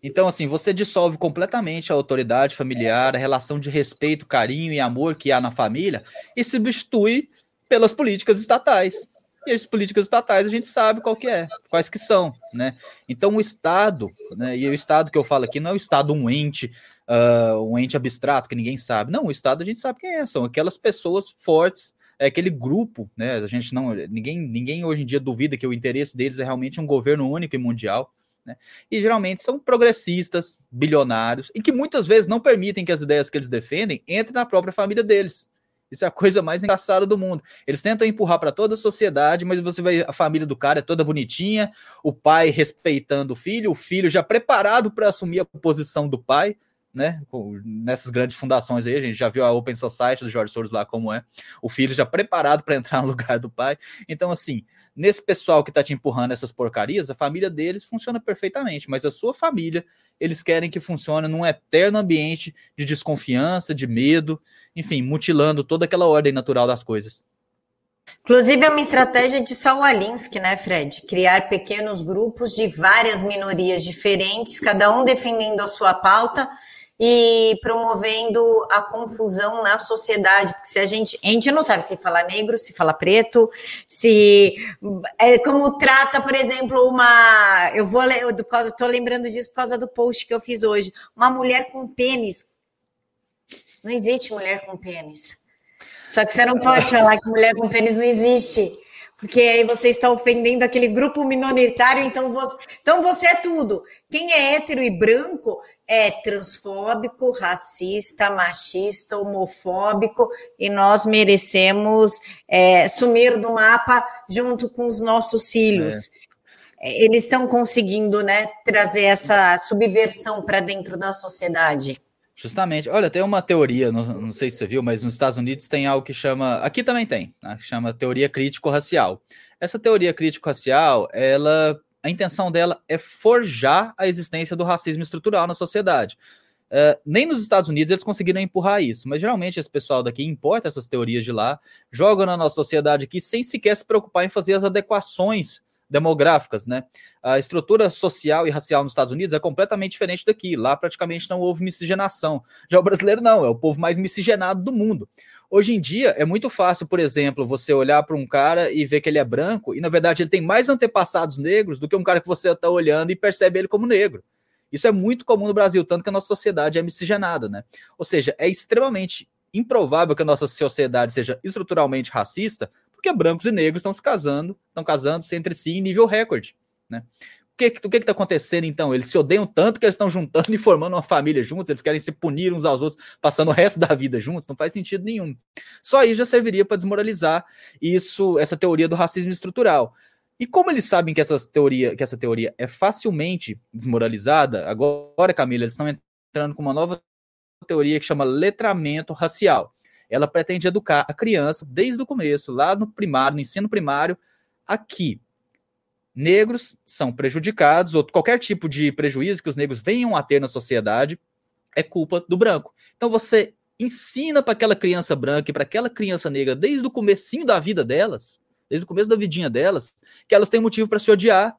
Então, assim, você dissolve completamente a autoridade familiar, a relação de respeito, carinho e amor que há na família e substitui pelas políticas estatais. E as políticas estatais a gente sabe qual que é, quais que são, né? Então o Estado, né, e o Estado que eu falo aqui não é o Estado um ente, uh, um ente abstrato que ninguém sabe. Não, o Estado a gente sabe quem é, são aquelas pessoas fortes, é aquele grupo, né? A gente não, ninguém, ninguém hoje em dia duvida que o interesse deles é realmente um governo único e mundial. Né? E geralmente são progressistas, bilionários, e que muitas vezes não permitem que as ideias que eles defendem entrem na própria família deles. Isso é a coisa mais engraçada do mundo. Eles tentam empurrar para toda a sociedade, mas você vai a família do cara é toda bonitinha, o pai respeitando o filho, o filho já preparado para assumir a posição do pai, né? Nessas grandes fundações aí, a gente já viu a Open Society do Jorge Soros lá como é. O filho já preparado para entrar *laughs* no lugar do pai. Então, assim, nesse pessoal que tá te empurrando essas porcarias, a família deles funciona perfeitamente, mas a sua família, eles querem que funcione num eterno ambiente de desconfiança, de medo, enfim, mutilando toda aquela ordem natural das coisas. Inclusive, é uma estratégia de Saul Alinsky, né, Fred? Criar pequenos grupos de várias minorias diferentes, cada um defendendo a sua pauta e promovendo a confusão na sociedade, porque se a gente, a gente não sabe se fala negro, se fala preto, se é como trata, por exemplo, uma, eu vou eu tô lembrando disso por causa do post que eu fiz hoje, uma mulher com pênis. Não existe mulher com pênis. Só que você não pode falar que mulher com pênis não existe porque aí você está ofendendo aquele grupo minoritário, então você, então você é tudo. Quem é hétero e branco é transfóbico, racista, machista, homofóbico, e nós merecemos é, sumir do mapa junto com os nossos filhos. É. Eles estão conseguindo né, trazer essa subversão para dentro da sociedade. Justamente. Olha, tem uma teoria, não, não, sei se você viu, mas nos Estados Unidos tem algo que chama. Aqui também tem, né, que chama teoria crítico-racial. Essa teoria crítico-racial, ela. A intenção dela é forjar a existência do racismo estrutural na sociedade. Uh, nem nos Estados Unidos eles conseguiram empurrar isso, mas geralmente esse pessoal daqui importa essas teorias de lá, joga na nossa sociedade aqui sem sequer se preocupar em fazer as adequações demográficas, né? A estrutura social e racial nos Estados Unidos é completamente diferente daqui. Lá praticamente não houve miscigenação. Já o brasileiro não, é o povo mais miscigenado do mundo. Hoje em dia é muito fácil, por exemplo, você olhar para um cara e ver que ele é branco e na verdade ele tem mais antepassados negros do que um cara que você está olhando e percebe ele como negro. Isso é muito comum no Brasil, tanto que a nossa sociedade é miscigenada, né? Ou seja, é extremamente improvável que a nossa sociedade seja estruturalmente racista, porque brancos e negros estão se casando, estão casando entre si em nível recorde, né? Que o que está acontecendo então? Eles se odeiam tanto que eles estão juntando *laughs* e formando uma família juntos, eles querem se punir uns aos outros, passando o resto da vida juntos, não faz sentido nenhum. Só isso já serviria para desmoralizar isso, essa teoria do racismo estrutural. E como eles sabem que essa teoria, que essa teoria é facilmente desmoralizada, agora, Camila, eles estão entrando com uma nova teoria que chama letramento racial ela pretende educar a criança desde o começo, lá no primário, no ensino primário, aqui. Negros são prejudicados, ou qualquer tipo de prejuízo que os negros venham a ter na sociedade é culpa do branco. Então você ensina para aquela criança branca e para aquela criança negra, desde o comecinho da vida delas, desde o começo da vidinha delas, que elas têm motivo para se odiar.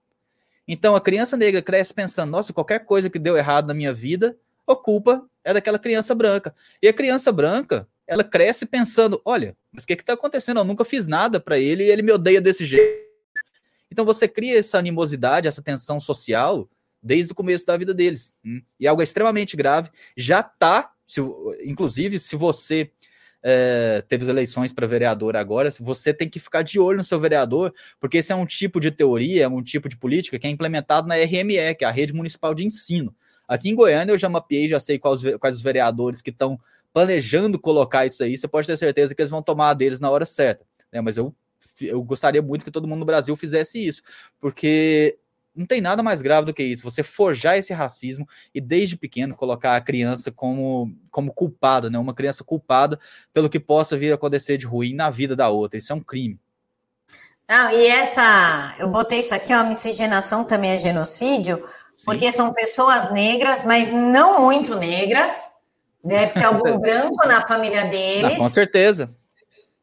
Então a criança negra cresce pensando, nossa, qualquer coisa que deu errado na minha vida, a culpa é daquela criança branca. E a criança branca, ela cresce pensando: olha, mas o que está acontecendo? Eu nunca fiz nada para ele e ele me odeia desse jeito. Então você cria essa animosidade, essa tensão social desde o começo da vida deles. Hum? E algo extremamente grave. Já está, inclusive, se você é, teve as eleições para vereador agora, você tem que ficar de olho no seu vereador, porque esse é um tipo de teoria, é um tipo de política que é implementado na RME, que é a Rede Municipal de Ensino. Aqui em Goiânia eu já mapeei, já sei quais, quais os vereadores que estão planejando colocar isso aí, você pode ter certeza que eles vão tomar a deles na hora certa. Né? Mas eu, eu gostaria muito que todo mundo no Brasil fizesse isso, porque não tem nada mais grave do que isso. Você forjar esse racismo e desde pequeno colocar a criança como, como culpada, né? Uma criança culpada pelo que possa vir a acontecer de ruim na vida da outra. Isso é um crime. Ah, e essa, eu botei isso aqui, a miscigenação também é genocídio, Sim. porque são pessoas negras, mas não muito negras, Deve ter algum *laughs* branco na família deles. Ah, com certeza.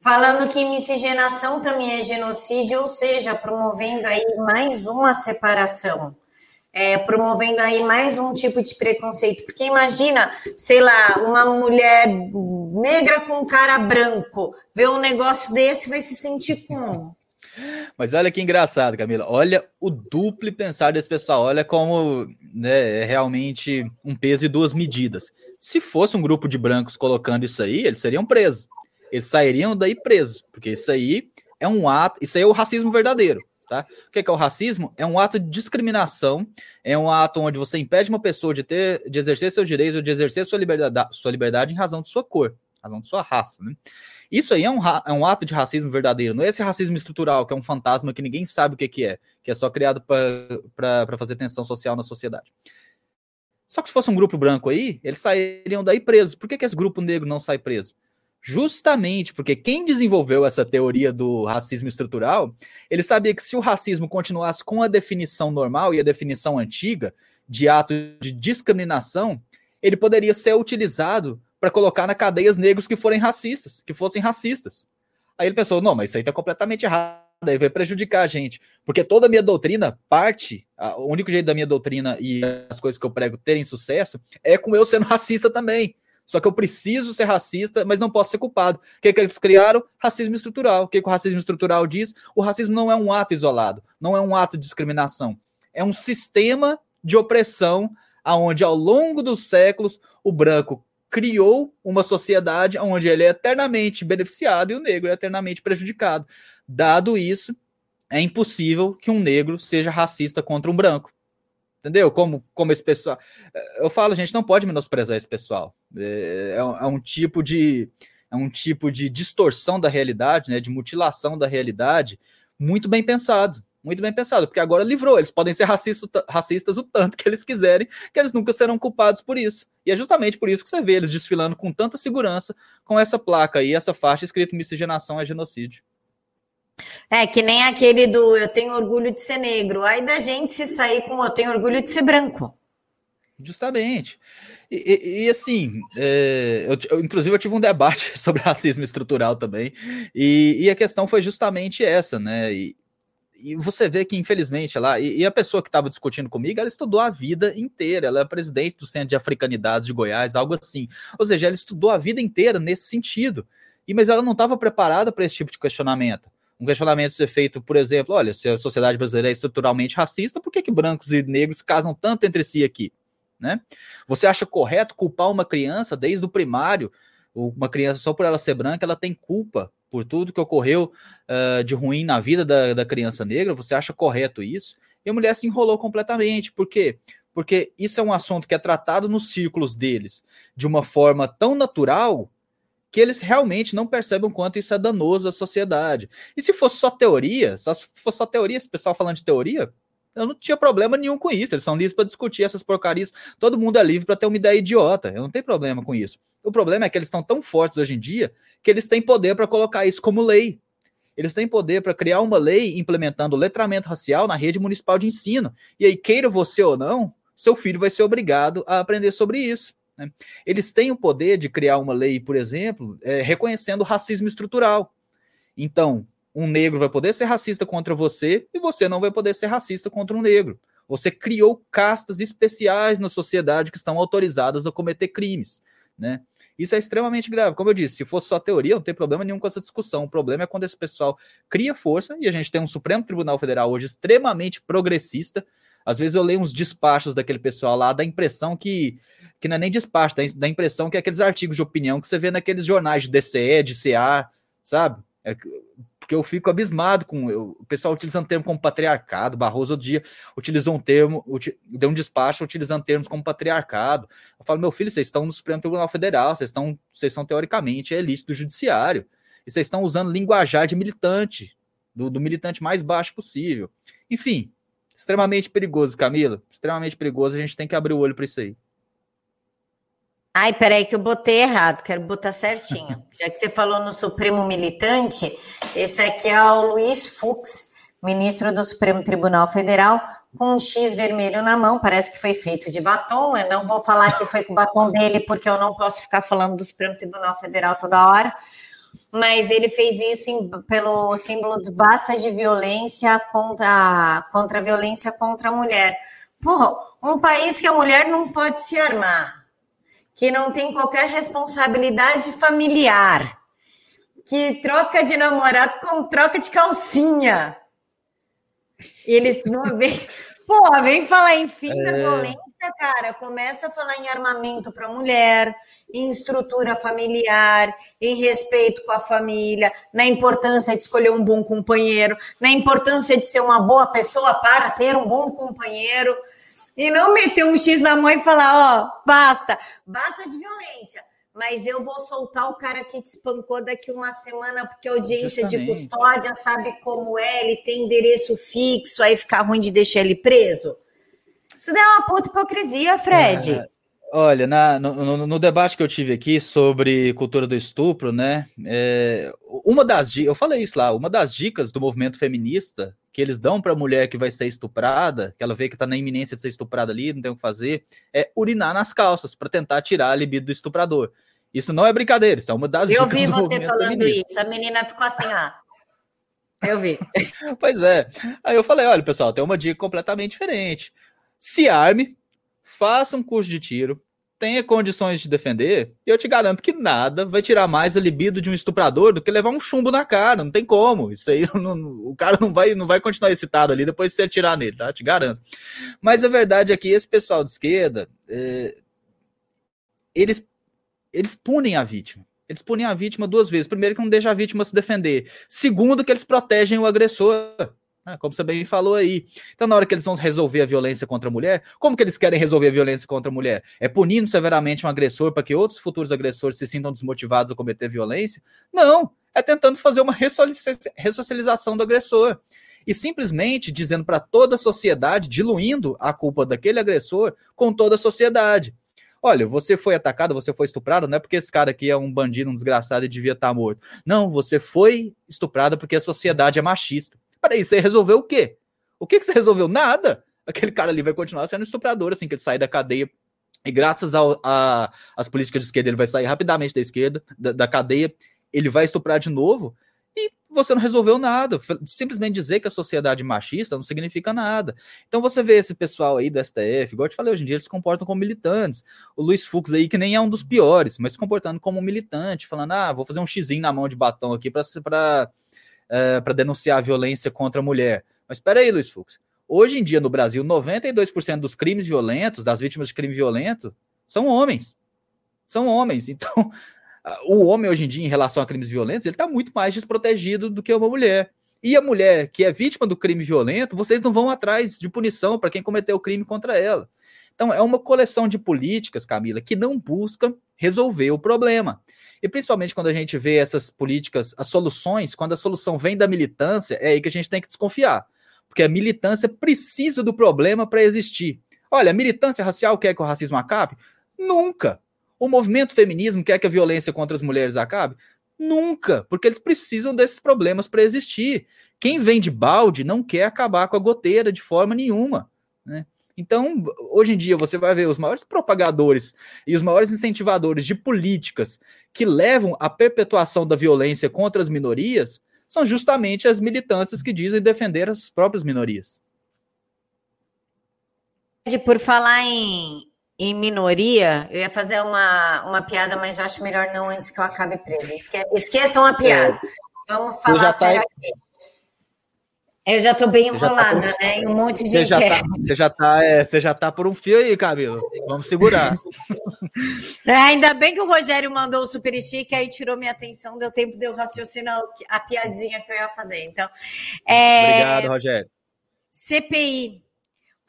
Falando que miscigenação também é genocídio, ou seja, promovendo aí mais uma separação. É, promovendo aí mais um tipo de preconceito. Porque imagina, sei lá, uma mulher negra com um cara branco, ver um negócio desse, vai se sentir como? Mas olha que engraçado, Camila. Olha o duplo pensar desse pessoal. Olha como né, é realmente um peso e duas medidas. Se fosse um grupo de brancos colocando isso aí, eles seriam presos. Eles sairiam daí presos, porque isso aí é um ato, isso aí é o racismo verdadeiro. Tá? O que é, que é o racismo? É um ato de discriminação, é um ato onde você impede uma pessoa de ter, de exercer seus direitos ou de exercer sua liberdade, sua liberdade em razão de sua cor, em razão de sua raça. Né? Isso aí é um, é um ato de racismo verdadeiro, não é esse racismo estrutural, que é um fantasma que ninguém sabe o que, que é, que é só criado para fazer tensão social na sociedade. Só que se fosse um grupo branco aí, eles sairiam daí presos. Por que, que esse grupo negro não sai preso? Justamente porque quem desenvolveu essa teoria do racismo estrutural, ele sabia que se o racismo continuasse com a definição normal e a definição antiga de ato de discriminação, ele poderia ser utilizado para colocar na cadeia os negros que forem racistas, que fossem racistas. Aí ele pensou: não, mas isso aí está completamente errado. e vai prejudicar a gente. Porque toda a minha doutrina parte, a, o único jeito da minha doutrina e as coisas que eu prego terem sucesso é com eu sendo racista também. Só que eu preciso ser racista, mas não posso ser culpado. O que, que eles criaram? Racismo estrutural. O que, que o racismo estrutural diz? O racismo não é um ato isolado, não é um ato de discriminação. É um sistema de opressão aonde ao longo dos séculos o branco criou uma sociedade onde ele é eternamente beneficiado e o negro é eternamente prejudicado. Dado isso, é impossível que um negro seja racista contra um branco. Entendeu? Como, como esse pessoal. Eu falo, gente não pode menosprezar esse pessoal. É, é, é um tipo de. É um tipo de distorção da realidade, né, de mutilação da realidade, muito bem pensado muito bem pensado, porque agora livrou. Eles podem ser racistas, racistas o tanto que eles quiserem, que eles nunca serão culpados por isso. E é justamente por isso que você vê eles desfilando com tanta segurança com essa placa aí, essa faixa escrito miscigenação é genocídio. É, que nem aquele do eu tenho orgulho de ser negro. Aí da gente se sair com eu tenho orgulho de ser branco. Justamente. E, e, e assim, é, eu, eu, inclusive eu tive um debate *laughs* sobre racismo estrutural também, e, e a questão foi justamente essa, né? E, você vê que, infelizmente, lá, e, e a pessoa que estava discutindo comigo, ela estudou a vida inteira, ela é presidente do Centro de Africanidades de Goiás, algo assim. Ou seja, ela estudou a vida inteira nesse sentido. E mas ela não estava preparada para esse tipo de questionamento. Um questionamento ser feito, por exemplo, olha, se a sociedade brasileira é estruturalmente racista, por que, que brancos e negros casam tanto entre si aqui? Né? Você acha correto culpar uma criança desde o primário, uma criança só por ela ser branca, ela tem culpa por tudo que ocorreu uh, de ruim na vida da, da criança negra, você acha correto isso? E a mulher se enrolou completamente. Por quê? Porque isso é um assunto que é tratado nos círculos deles de uma forma tão natural que eles realmente não percebem o quanto isso é danoso à sociedade. E se fosse só teoria, se fosse só teoria, esse pessoal falando de teoria, eu não tinha problema nenhum com isso. Eles são livres para discutir essas porcarias. Todo mundo é livre para ter uma ideia idiota. Eu não tenho problema com isso. O problema é que eles estão tão fortes hoje em dia que eles têm poder para colocar isso como lei. Eles têm poder para criar uma lei implementando letramento racial na rede municipal de ensino. E aí, queira você ou não, seu filho vai ser obrigado a aprender sobre isso. Né? Eles têm o poder de criar uma lei, por exemplo, é, reconhecendo o racismo estrutural. Então, um negro vai poder ser racista contra você e você não vai poder ser racista contra um negro. Você criou castas especiais na sociedade que estão autorizadas a cometer crimes, né? Isso é extremamente grave. Como eu disse, se fosse só teoria, não tem problema nenhum com essa discussão. O problema é quando esse pessoal cria força, e a gente tem um Supremo Tribunal Federal hoje extremamente progressista. Às vezes eu leio uns despachos daquele pessoal lá, dá a impressão que, que não é nem despacho, dá a impressão que é aqueles artigos de opinião que você vê naqueles jornais de DCE, de CA, sabe? É, porque eu fico abismado com eu, o pessoal utilizando termo como patriarcado. Barroso outro dia utilizou um termo, uti, deu um despacho utilizando termos como patriarcado. Eu falo, meu filho, vocês estão no Supremo Tribunal Federal, vocês estão, vocês são teoricamente a elite do judiciário, e vocês estão usando linguajar de militante, do, do militante mais baixo possível. Enfim, extremamente perigoso, Camila, extremamente perigoso. A gente tem que abrir o olho para isso aí. Ai, peraí, que eu botei errado, quero botar certinho. *laughs* Já que você falou no Supremo Militante, esse aqui é o Luiz Fux, ministro do Supremo Tribunal Federal, com um X vermelho na mão, parece que foi feito de batom. Eu não vou falar que foi com o batom dele, porque eu não posso ficar falando do Supremo Tribunal Federal toda hora. Mas ele fez isso em, pelo símbolo de basta de violência contra, contra a violência contra a mulher. Pô, um país que a mulher não pode se armar que não tem qualquer responsabilidade familiar, que troca de namorado com troca de calcinha. Eles não vêm. *laughs* Pô, vem falar em fim da é... violência, cara. Começa a falar em armamento para mulher, em estrutura familiar, em respeito com a família, na importância de escolher um bom companheiro, na importância de ser uma boa pessoa para ter um bom companheiro. E não meter um X na mãe e falar, ó, basta, basta de violência. Mas eu vou soltar o cara que te espancou daqui uma semana, porque a audiência Justamente. de custódia sabe como é, ele tem endereço fixo, aí fica ruim de deixar ele preso. Isso daí é uma puta hipocrisia, Fred. É, olha, na, no, no, debate que eu tive aqui sobre cultura do estupro, né? É, uma das eu falei isso lá, uma das dicas do movimento feminista que eles dão para a mulher que vai ser estuprada, que ela vê que está na iminência de ser estuprada ali, não tem o que fazer, é urinar nas calças para tentar tirar a libido do estuprador. Isso não é brincadeira, isso é uma das Eu vi você falando feminista. isso, a menina ficou assim, ó. Eu vi. *laughs* pois é. Aí eu falei: olha, pessoal, tem uma dica completamente diferente. Se arme, faça um curso de tiro, tenha condições de defender, eu te garanto que nada vai tirar mais a libido de um estuprador do que levar um chumbo na cara. Não tem como. Isso aí, *laughs* não, o cara não vai, não vai continuar excitado ali depois de você atirar nele, tá? Te garanto. Mas a verdade é que esse pessoal de esquerda, é, eles, eles punem a vítima. Eles punem a vítima duas vezes. Primeiro, que não deixa a vítima se defender. Segundo, que eles protegem o agressor. Né? Como você bem falou aí. Então, na hora que eles vão resolver a violência contra a mulher, como que eles querem resolver a violência contra a mulher? É punindo severamente um agressor para que outros futuros agressores se sintam desmotivados a cometer violência? Não. É tentando fazer uma ressocialização do agressor. E simplesmente dizendo para toda a sociedade, diluindo a culpa daquele agressor com toda a sociedade. Olha, você foi atacado, você foi estuprado, não é porque esse cara aqui é um bandido, um desgraçado e devia estar morto. Não, você foi estuprado porque a sociedade é machista. Peraí, você resolveu o quê? O que, que você resolveu? Nada. Aquele cara ali vai continuar sendo estuprador assim que ele sair da cadeia. E graças às políticas de esquerda, ele vai sair rapidamente da esquerda, da, da cadeia, ele vai estuprar de novo e você não resolveu nada. Simplesmente dizer que a sociedade machista não significa nada. Então você vê esse pessoal aí do STF, igual eu te falei, hoje em dia eles se comportam como militantes. O Luiz Fux aí, que nem é um dos piores, mas se comportando como um militante, falando, ah, vou fazer um xizinho na mão de batom aqui para é, para denunciar a violência contra a mulher. Mas espera aí, Luiz Fux. Hoje em dia, no Brasil, 92% dos crimes violentos, das vítimas de crime violento, são homens. São homens. Então, *laughs* o homem hoje em dia, em relação a crimes violentos, ele está muito mais desprotegido do que uma mulher. E a mulher que é vítima do crime violento, vocês não vão atrás de punição para quem cometeu o crime contra ela. Então, é uma coleção de políticas, Camila, que não busca resolver o problema. E principalmente quando a gente vê essas políticas, as soluções, quando a solução vem da militância, é aí que a gente tem que desconfiar. Porque a militância precisa do problema para existir. Olha, a militância racial quer que o racismo acabe? Nunca. O movimento feminismo quer que a violência contra as mulheres acabe? Nunca, porque eles precisam desses problemas para existir. Quem vem de balde não quer acabar com a goteira de forma nenhuma. Né? Então, hoje em dia, você vai ver os maiores propagadores e os maiores incentivadores de políticas que levam à perpetuação da violência contra as minorias são justamente as militâncias que dizem defender as próprias minorias. Por falar em, em minoria, eu ia fazer uma, uma piada, mas acho melhor não antes que eu acabe preso. Esque, esqueçam a piada. É, Vamos falar tá sério aqui. Eu já estou bem tá enrolada, tá né? Em um monte de você já, tá, você já tá, é, você já tá por um fio aí, Camilo. Vamos segurar. *laughs* é, ainda bem que o Rogério mandou o super chique, aí tirou minha atenção, deu tempo de eu raciocinar a piadinha que eu ia fazer. Então, é... Obrigado, Rogério. CPI.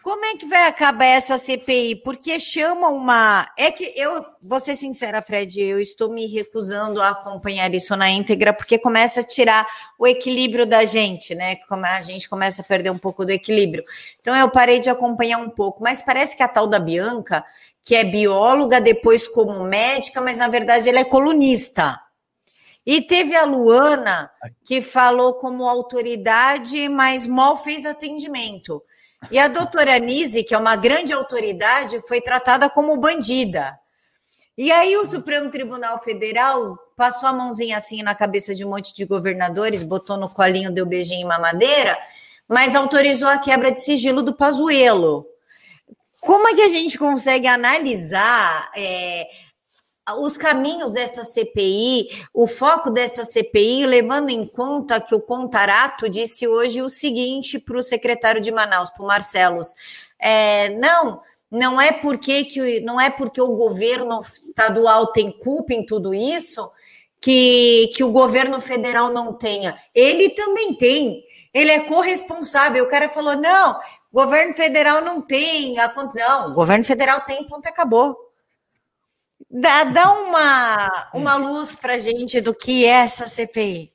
Como é que vai acabar essa CPI? Porque chama uma. É que eu, vou ser sincera, Fred, eu estou me recusando a acompanhar isso na íntegra, porque começa a tirar o equilíbrio da gente, né? A gente começa a perder um pouco do equilíbrio. Então eu parei de acompanhar um pouco, mas parece que a tal da Bianca, que é bióloga, depois como médica, mas na verdade ela é colunista. E teve a Luana, que falou como autoridade, mas mal fez atendimento. E a doutora Nise, que é uma grande autoridade, foi tratada como bandida. E aí o Supremo Tribunal Federal passou a mãozinha assim na cabeça de um monte de governadores, botou no colinho, deu beijinho em mamadeira, mas autorizou a quebra de sigilo do Pazuello. Como é que a gente consegue analisar é, os caminhos dessa CPI, o foco dessa CPI, levando em conta que o Contarato disse hoje o seguinte para o secretário de Manaus, para o Marcelos, é, não, não é porque que não é porque o governo estadual tem culpa em tudo isso que, que o governo federal não tenha. Ele também tem. Ele é corresponsável. O cara falou: não, governo federal não tem. Não, governo federal tem, ponto, acabou. Dá, dá uma, uma luz para gente do que é essa CPI.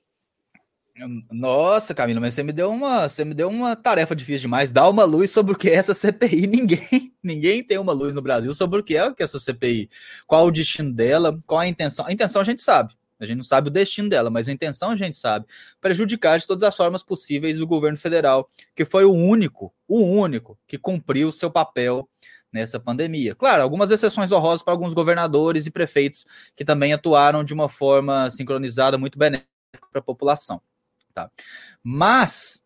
Nossa, Camila, mas você me deu uma, você me deu uma tarefa difícil demais. Dá uma luz sobre o que é essa CPI. *laughs* Ninguém, ninguém tem uma luz no Brasil sobre o que é, o que é essa CPI. Qual o destino dela? Qual a intenção? A intenção a gente sabe. A gente não sabe o destino dela, mas a intenção a gente sabe. Prejudicar de todas as formas possíveis o governo federal, que foi o único, o único que cumpriu o seu papel nessa pandemia. Claro, algumas exceções honrosas para alguns governadores e prefeitos que também atuaram de uma forma sincronizada muito benéfica para a população. Tá? Mas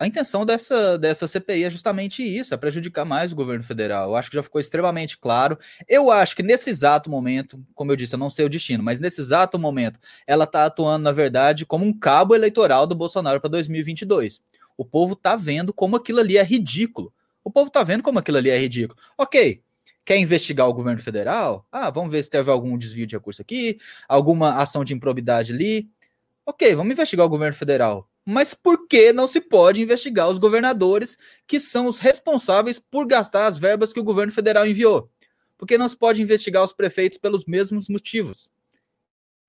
a intenção dessa, dessa CPI é justamente isso, é prejudicar mais o governo federal. Eu acho que já ficou extremamente claro. Eu acho que nesse exato momento, como eu disse, eu não sei o destino, mas nesse exato momento, ela está atuando, na verdade, como um cabo eleitoral do Bolsonaro para 2022. O povo está vendo como aquilo ali é ridículo. O povo está vendo como aquilo ali é ridículo. Ok, quer investigar o governo federal? Ah, vamos ver se teve algum desvio de recurso aqui, alguma ação de improbidade ali. Ok, vamos investigar o governo federal mas por que não se pode investigar os governadores que são os responsáveis por gastar as verbas que o governo federal enviou? Por que não se pode investigar os prefeitos pelos mesmos motivos?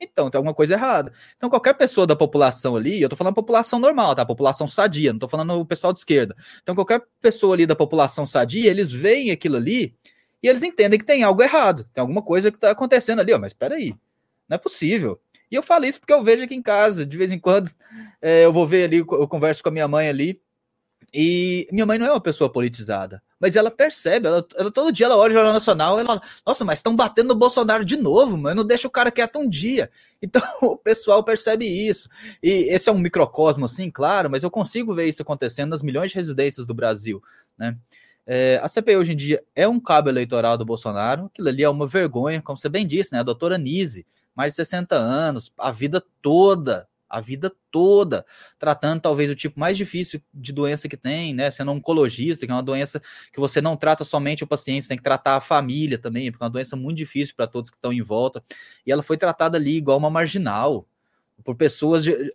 Então, tem alguma coisa errada. Então, qualquer pessoa da população ali, eu tô falando população normal, tá? População sadia, não tô falando o pessoal de esquerda. Então, qualquer pessoa ali da população sadia, eles veem aquilo ali e eles entendem que tem algo errado, tem alguma coisa que tá acontecendo ali, ó, mas espera aí, não é possível. E eu falo isso porque eu vejo aqui em casa, de vez em quando, é, eu vou ver ali, eu converso com a minha mãe ali, e minha mãe não é uma pessoa politizada, mas ela percebe, ela, ela todo dia ela olha o Jornal Nacional e ela nossa, mas estão batendo no Bolsonaro de novo, mano, não deixa o cara quieto um dia. *laughs* Então o pessoal percebe isso. E esse é um microcosmo, assim, claro, mas eu consigo ver isso acontecendo nas milhões de residências do Brasil, né? É, a CPI hoje em dia é um cabo eleitoral do Bolsonaro, aquilo ali é uma vergonha, como você bem disse, né? A doutora Nise mais de 60 anos, a vida toda, a vida toda, tratando talvez o tipo mais difícil de doença que tem, né? Sendo oncologista, que é uma doença que você não trata somente o paciente, você tem que tratar a família também, porque é uma doença muito difícil para todos que estão em volta. E ela foi tratada ali igual uma marginal, por pessoas, de,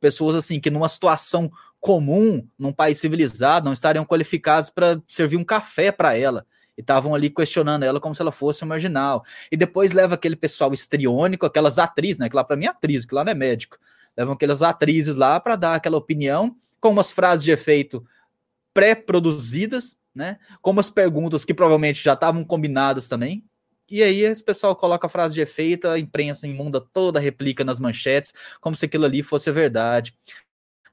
pessoas assim, que numa situação comum, num país civilizado, não estariam qualificados para servir um café para ela e estavam ali questionando ela como se ela fosse uma marginal. E depois leva aquele pessoal estriônico, aquelas atrizes, né? Que lá para mim é atriz, que lá não é médico. Levam aquelas atrizes lá para dar aquela opinião com umas frases de efeito pré-produzidas, né? Com umas perguntas que provavelmente já estavam combinadas também. E aí esse pessoal coloca a frase de efeito, a imprensa imunda toda replica nas manchetes, como se aquilo ali fosse verdade.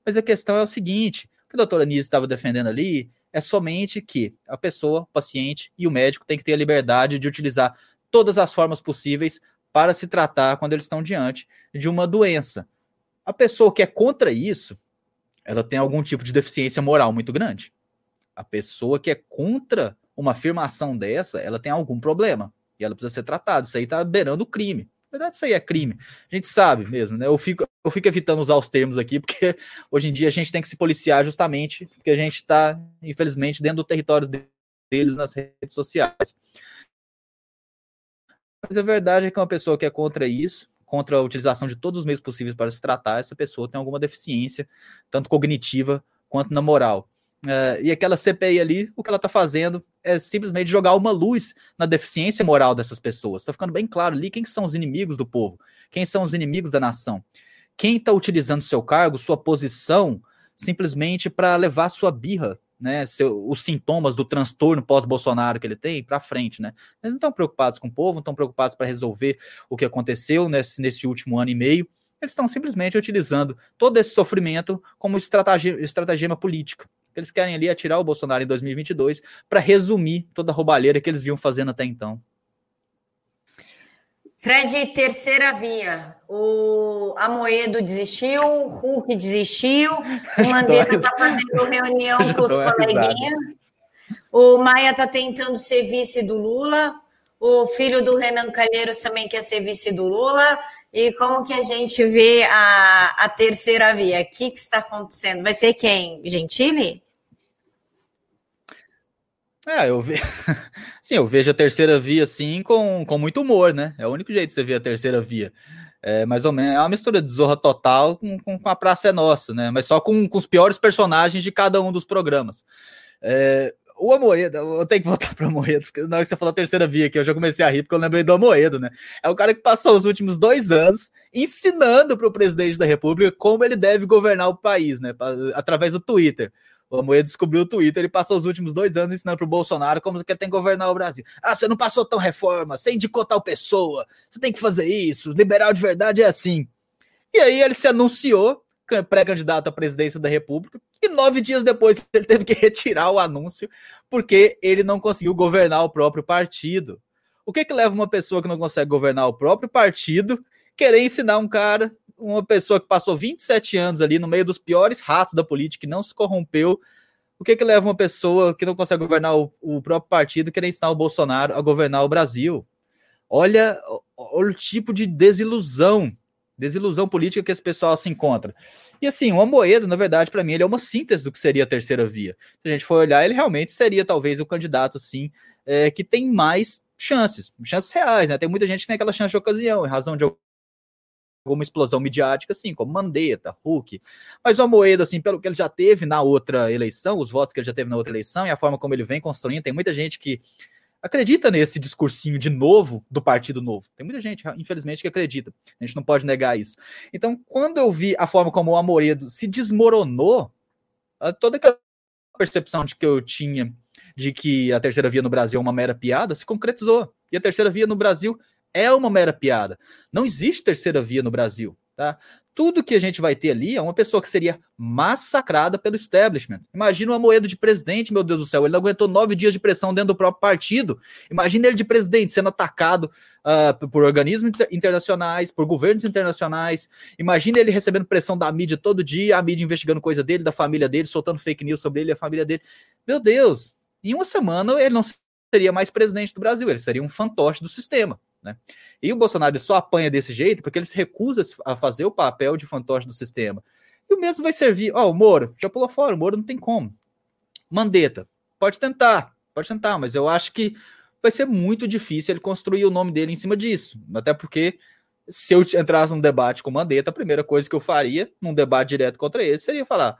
Mas a questão é o seguinte: o que a doutora Nise estava defendendo ali é somente que a pessoa, o paciente e o médico têm que ter a liberdade de utilizar todas as formas possíveis para se tratar quando eles estão diante de uma doença. A pessoa que é contra isso, ela tem algum tipo de deficiência moral muito grande. A pessoa que é contra uma afirmação dessa, ela tem algum problema e ela precisa ser tratada. Isso aí está beirando o crime. Na verdade, isso aí é crime. A gente sabe mesmo, né? Eu fico, eu fico evitando usar os termos aqui, porque *laughs* hoje em dia a gente tem que se policiar justamente porque a gente está, infelizmente, dentro do território deles nas redes sociais. Mas a verdade é que uma pessoa que é contra isso, contra a utilização de todos os meios possíveis para se tratar, essa pessoa tem alguma deficiência, tanto cognitiva quanto na moral. Uh, e aquela CPI ali, o que ela está fazendo é simplesmente jogar uma luz na deficiência moral dessas pessoas. Está ficando bem claro ali quem são os inimigos do povo, quem são os inimigos da nação. Quem está utilizando seu cargo, sua posição, simplesmente para levar sua birra, né, seu, os sintomas do transtorno pós-Bolsonaro que ele tem para frente, né? Eles não estão preocupados com o povo, não estão preocupados para resolver o que aconteceu nesse, nesse último ano e meio. Eles estão simplesmente utilizando todo esse sofrimento como estratégia, estratégia política. Eles querem ali atirar o Bolsonaro em 2022 para resumir toda a roubalheira que eles iam fazendo até então. Fred, terceira via. O Amoedo desistiu, o Hulk desistiu, *laughs* o Mandetta está fazendo reunião com *laughs* os coleguinhas, o Maia está tentando ser vice do Lula, o filho do Renan Calheiros também quer ser vice do Lula. E como que a gente vê a, a terceira via? O que, que está acontecendo? Vai ser quem? Gentili? É, eu, ve... *laughs* Sim, eu vejo a terceira via assim com, com muito humor, né? É o único jeito de você ver a terceira via. É mais ou menos é uma mistura de Zorra Total com, com, com a Praça é Nossa, né? Mas só com, com os piores personagens de cada um dos programas. É, o Amoedo, eu tenho que voltar *laughs* para Amoedo, porque na hora que você falou a terceira via aqui, eu já comecei a rir, porque eu lembrei do Amoedo, né? É o cara que passou os últimos dois anos ensinando para o presidente da República como ele deve governar o país, né? Através do Twitter. O Amoedo descobriu o Twitter e passou os últimos dois anos ensinando para o Bolsonaro como que tem que governar o Brasil. Ah, você não passou tão reforma, você indicou tal pessoa, você tem que fazer isso, liberal de verdade é assim. E aí ele se anunciou pré-candidato à presidência da República, e nove dias depois ele teve que *laughs* retirar o anúncio, porque ele não conseguiu governar o próprio partido. O que, que leva uma pessoa que não consegue governar o próprio partido querer ensinar um cara uma pessoa que passou 27 anos ali no meio dos piores ratos da política, que não se corrompeu, o que que leva uma pessoa que não consegue governar o, o próprio partido querer ensinar o Bolsonaro a governar o Brasil? Olha, olha o tipo de desilusão, desilusão política que esse pessoal se encontra. E assim, o Amoedo, na verdade, para mim, ele é uma síntese do que seria a terceira via. Se a gente for olhar, ele realmente seria talvez o candidato, assim, é, que tem mais chances, chances reais, né? Tem muita gente que tem aquela chance de ocasião, em razão de alguma explosão midiática, assim, como Mandetta, Hulk. Mas o Amoedo, assim, pelo que ele já teve na outra eleição, os votos que ele já teve na outra eleição e a forma como ele vem construindo, tem muita gente que acredita nesse discursinho de novo do Partido Novo. Tem muita gente, infelizmente, que acredita. A gente não pode negar isso. Então, quando eu vi a forma como o Amoedo se desmoronou, toda aquela percepção de que eu tinha de que a terceira via no Brasil é uma mera piada se concretizou. E a terceira via no Brasil é uma mera piada. Não existe terceira via no Brasil, tá? Tudo que a gente vai ter ali é uma pessoa que seria massacrada pelo establishment. Imagina uma moeda de presidente, meu Deus do céu. Ele aguentou nove dias de pressão dentro do próprio partido. Imagina ele de presidente sendo atacado uh, por organismos internacionais, por governos internacionais. Imagina ele recebendo pressão da mídia todo dia, a mídia investigando coisa dele, da família dele, soltando fake news sobre ele e a família dele. Meu Deus, em uma semana ele não seria mais presidente do Brasil, ele seria um fantoche do sistema. Né? E o Bolsonaro só apanha desse jeito porque ele se recusa a fazer o papel de fantoche do sistema. E o mesmo vai servir. Ó, oh, o Moro já pulou fora, o Moro não tem como. Mandetta, pode tentar, pode tentar, mas eu acho que vai ser muito difícil ele construir o nome dele em cima disso. Até porque se eu entrasse num debate com o Mandetta, a primeira coisa que eu faria num debate direto contra ele seria falar: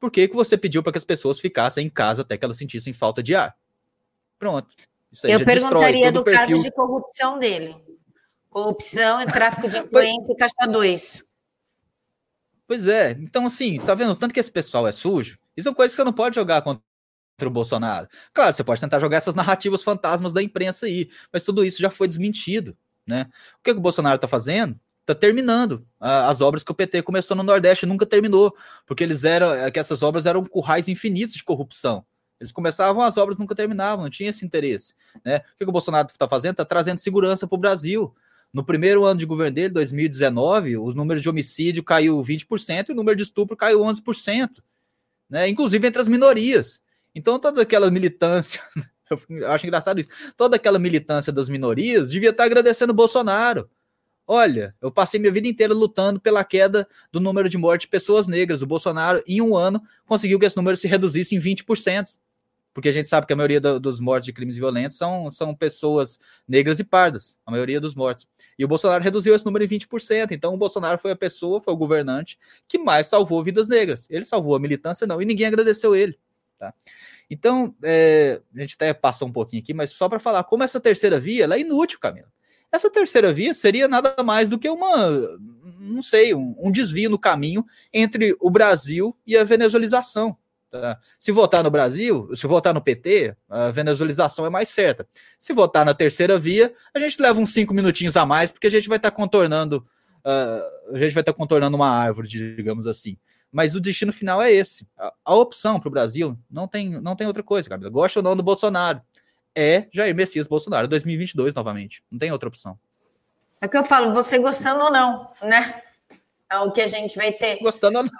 por que, que você pediu para que as pessoas ficassem em casa até que elas sentissem falta de ar? Pronto. Eu perguntaria do caso de corrupção dele. Corrupção e tráfico de *laughs* influência e caixa 2. Pois é. Então, assim, tá vendo? Tanto que esse pessoal é sujo, isso são coisas que você não pode jogar contra o Bolsonaro. Claro, você pode tentar jogar essas narrativas fantasmas da imprensa aí, mas tudo isso já foi desmentido, né? O que, que o Bolsonaro tá fazendo? Tá terminando as obras que o PT começou no Nordeste, nunca terminou, porque eles eram, é que essas obras eram currais infinitos de corrupção. Eles começavam, as obras nunca terminavam, não tinha esse interesse. Né? O que, o Bolsonaro está fazendo? Está trazendo segurança para o Brasil. No primeiro ano de governo dele, 2019, os números de homicídio caiu 20% e o número de estupro caiu 11%, né? inclusive entre as minorias. Então, toda aquela militância, *laughs* eu acho engraçado isso, toda aquela militância das minorias devia estar agradecendo o Bolsonaro. Olha, eu passei minha vida inteira lutando pela queda do número de mortes de pessoas negras. O Bolsonaro, em um ano, conseguiu que esse número se reduzisse em 20% porque a gente sabe que a maioria do, dos mortos de crimes violentos são, são pessoas negras e pardas, a maioria dos mortos. E o Bolsonaro reduziu esse número em 20%. Então o Bolsonaro foi a pessoa, foi o governante que mais salvou vidas negras. Ele salvou a militância, não, e ninguém agradeceu ele. Tá? Então, é, a gente até passou um pouquinho aqui, mas só para falar como essa terceira via é inútil, Camila. Essa terceira via seria nada mais do que uma, não sei, um, um desvio no caminho entre o Brasil e a venezuelização. Tá? Se votar no Brasil, se votar no PT, a venezuelização é mais certa. Se votar na terceira via, a gente leva uns cinco minutinhos a mais, porque a gente vai estar tá contornando, uh, a gente vai estar tá contornando uma árvore, digamos assim. Mas o destino final é esse. A, a opção para o Brasil não tem, não tem outra coisa, Gabriel. Gosta ou não do Bolsonaro? É Jair Messias Bolsonaro, 2022 novamente. Não tem outra opção. É o que eu falo, você gostando ou não, né? É o que a gente vai ter. Gostando ou não.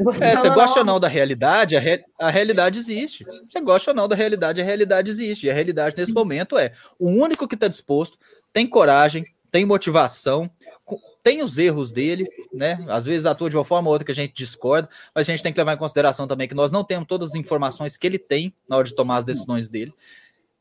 É, você gosta ou não da realidade, a, re, a realidade existe. Você gosta ou não da realidade, a realidade existe. E a realidade nesse momento é o único que está disposto, tem coragem, tem motivação, tem os erros dele, né? Às vezes atua de uma forma ou outra que a gente discorda, mas a gente tem que levar em consideração também que nós não temos todas as informações que ele tem na hora de tomar as decisões dele.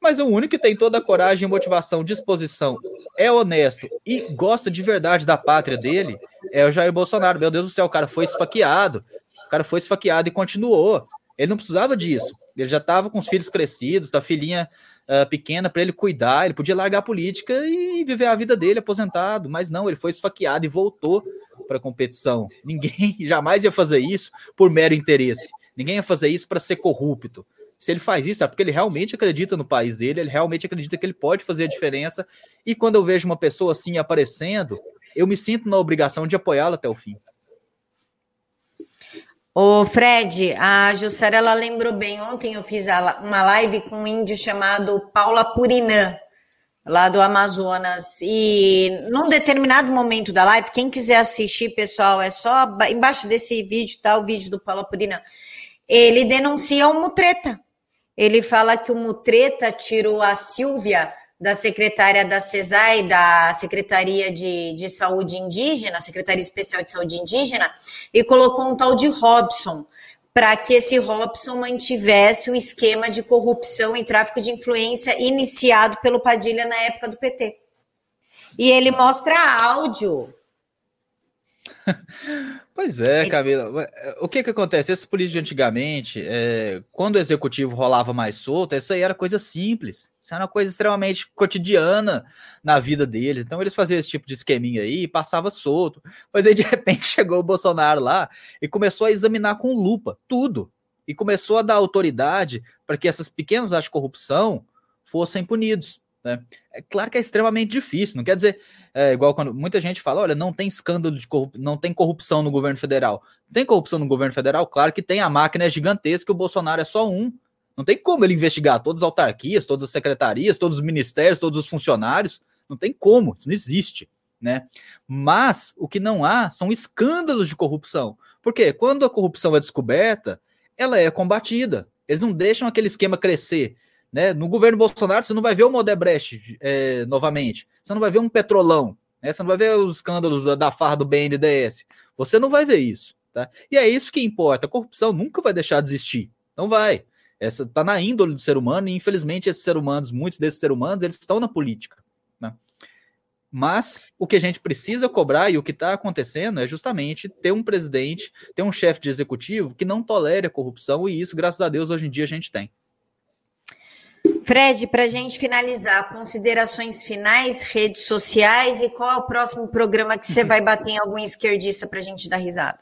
Mas o único que tem toda a coragem, motivação, disposição, é honesto e gosta de verdade da pátria dele, é o Jair Bolsonaro. Meu Deus do céu, o cara foi esfaqueado, o cara foi esfaqueado e continuou. Ele não precisava disso. Ele já estava com os filhos crescidos, da filhinha uh, pequena para ele cuidar. Ele podia largar a política e viver a vida dele aposentado. Mas não, ele foi esfaqueado e voltou para a competição. Ninguém *laughs* jamais ia fazer isso por mero interesse. Ninguém ia fazer isso para ser corrupto. Se ele faz isso, é porque ele realmente acredita no país dele, ele realmente acredita que ele pode fazer a diferença. E quando eu vejo uma pessoa assim aparecendo, eu me sinto na obrigação de apoiá-la até o fim. Ô Fred, a Jussara, ela lembrou bem, ontem eu fiz uma live com um índio chamado Paula Purinã. lá do Amazonas. E num determinado momento da live, quem quiser assistir, pessoal, é só embaixo desse vídeo, tá o vídeo do Paulo Purina. Ele denuncia o Mutreta. Ele fala que o Mutreta tirou a Silvia da secretária da CESAI, da Secretaria de, de Saúde Indígena, Secretaria Especial de Saúde Indígena, e colocou um tal de Robson para que esse Robson mantivesse o esquema de corrupção e tráfico de influência iniciado pelo Padilha na época do PT. E ele mostra áudio. *laughs* Pois é, Camila. O que que acontece? Esses políticos antigamente, é, quando o executivo rolava mais solto, isso aí era coisa simples. Isso era uma coisa extremamente cotidiana na vida deles. Então eles faziam esse tipo de esqueminha aí e passava solto. Mas aí de *laughs* repente chegou o Bolsonaro lá e começou a examinar com lupa tudo. E começou a dar autoridade para que essas pequenas atos de corrupção fossem punidos. Né? É claro que é extremamente difícil, não quer dizer, é igual quando muita gente fala, olha, não tem escândalo de corrupção, não tem corrupção no governo federal. Tem corrupção no governo federal? Claro que tem, a máquina é gigantesca, o Bolsonaro é só um. Não tem como ele investigar todas as autarquias, todas as secretarias, todos os ministérios, todos os funcionários. Não tem como, isso não existe. Né? Mas o que não há são escândalos de corrupção. Porque quando a corrupção é descoberta, ela é combatida. Eles não deixam aquele esquema crescer. Né? No governo Bolsonaro, você não vai ver o Modebrecht é, novamente. Você não vai ver um petrolão. Né? Você não vai ver os escândalos da, da farra do BNDES. Você não vai ver isso. Tá? E é isso que importa. A corrupção nunca vai deixar de existir. Não vai. Essa está na índole do ser humano e infelizmente esses seres humanos, muitos desses seres humanos, eles estão na política. Né? Mas o que a gente precisa cobrar e o que está acontecendo é justamente ter um presidente, ter um chefe de executivo que não tolere a corrupção e isso, graças a Deus, hoje em dia a gente tem. Fred, para a gente finalizar, considerações finais, redes sociais e qual é o próximo programa que você vai bater em algum esquerdista para a gente dar risada?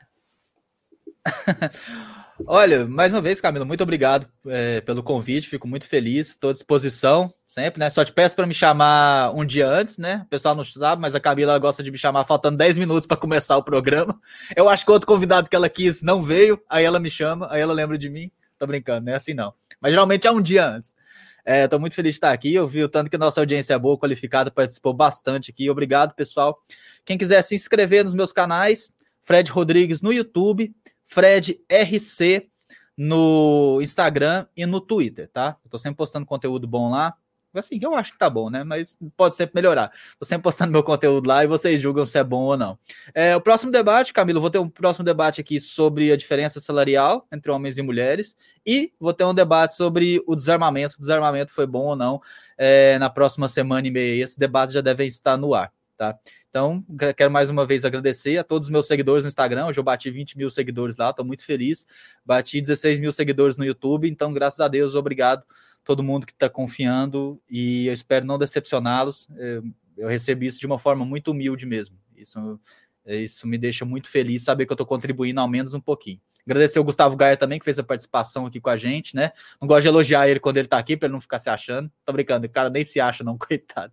*laughs* Olha, mais uma vez, Camila, muito obrigado é, pelo convite, fico muito feliz, estou à disposição sempre, né? Só te peço para me chamar um dia antes, né? O pessoal não sabe, mas a Camila gosta de me chamar faltando 10 minutos para começar o programa. Eu acho que outro convidado que ela quis não veio, aí ela me chama, aí ela lembra de mim. Tô brincando, não é assim não. Mas geralmente é um dia antes. Estou é, muito feliz de estar aqui. Eu vi o tanto que nossa audiência é boa, qualificada, participou bastante aqui. Obrigado, pessoal. Quem quiser se inscrever nos meus canais, Fred Rodrigues no YouTube, Fred RC no Instagram e no Twitter, tá? Eu tô sempre postando conteúdo bom lá. Assim, eu acho que tá bom, né? Mas pode sempre melhorar. Tô sempre postando meu conteúdo lá e vocês julgam se é bom ou não. É, o próximo debate, Camilo, vou ter um próximo debate aqui sobre a diferença salarial entre homens e mulheres e vou ter um debate sobre o desarmamento, se o desarmamento foi bom ou não é, na próxima semana e meia. Esse debate já deve estar no ar, tá? Então, quero mais uma vez agradecer a todos os meus seguidores no Instagram. Hoje eu bati 20 mil seguidores lá, estou muito feliz. Bati 16 mil seguidores no YouTube, então, graças a Deus, obrigado a todo mundo que está confiando e eu espero não decepcioná-los. Eu recebi isso de uma forma muito humilde mesmo. Isso, isso me deixa muito feliz saber que eu estou contribuindo ao menos um pouquinho. Agradecer o Gustavo Gaia também, que fez a participação aqui com a gente, né? Não gosto de elogiar ele quando ele tá aqui, para ele não ficar se achando. Tô brincando, o cara nem se acha, não, *laughs* coitado.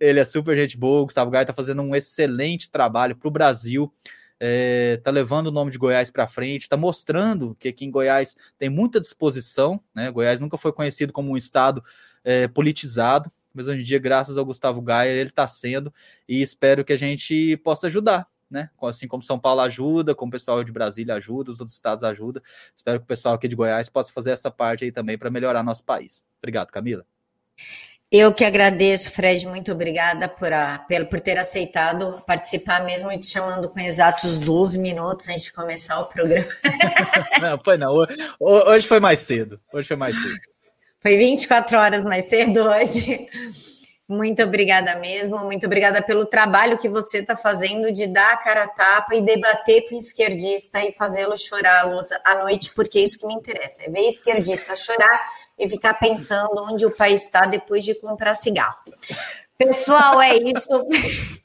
Ele é super gente boa. O Gustavo Gaia tá fazendo um excelente trabalho pro Brasil. É, tá levando o nome de Goiás para frente, tá mostrando que aqui em Goiás tem muita disposição, né? Goiás nunca foi conhecido como um estado é, politizado, mas hoje em dia, graças ao Gustavo Gaia, ele está sendo, e espero que a gente possa ajudar né? Assim como São Paulo ajuda, como o pessoal de Brasília ajuda, os outros estados ajudam. Espero que o pessoal aqui de Goiás possa fazer essa parte aí também para melhorar nosso país. Obrigado, Camila. Eu que agradeço, Fred, muito obrigada por, a, por ter aceitado participar, mesmo te chamando com exatos 12 minutos antes de começar o programa. *laughs* não, foi não. Hoje foi mais cedo. Hoje foi mais cedo. Foi 24 horas mais cedo hoje. Muito obrigada mesmo, muito obrigada pelo trabalho que você está fazendo de dar a cara a tapa e debater com o esquerdista e fazê-lo chorar à noite, porque é isso que me interessa, é ver esquerdista chorar e ficar pensando onde o país está depois de comprar cigarro. Pessoal, é isso. *laughs*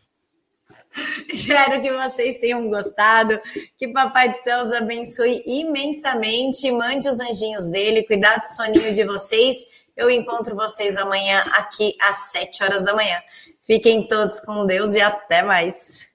Espero que vocês tenham gostado. Que Papai do Céu os abençoe imensamente. Mande os anjinhos dele, cuidado do soninho de vocês eu encontro vocês amanhã aqui às 7 horas da manhã. Fiquem todos com Deus e até mais.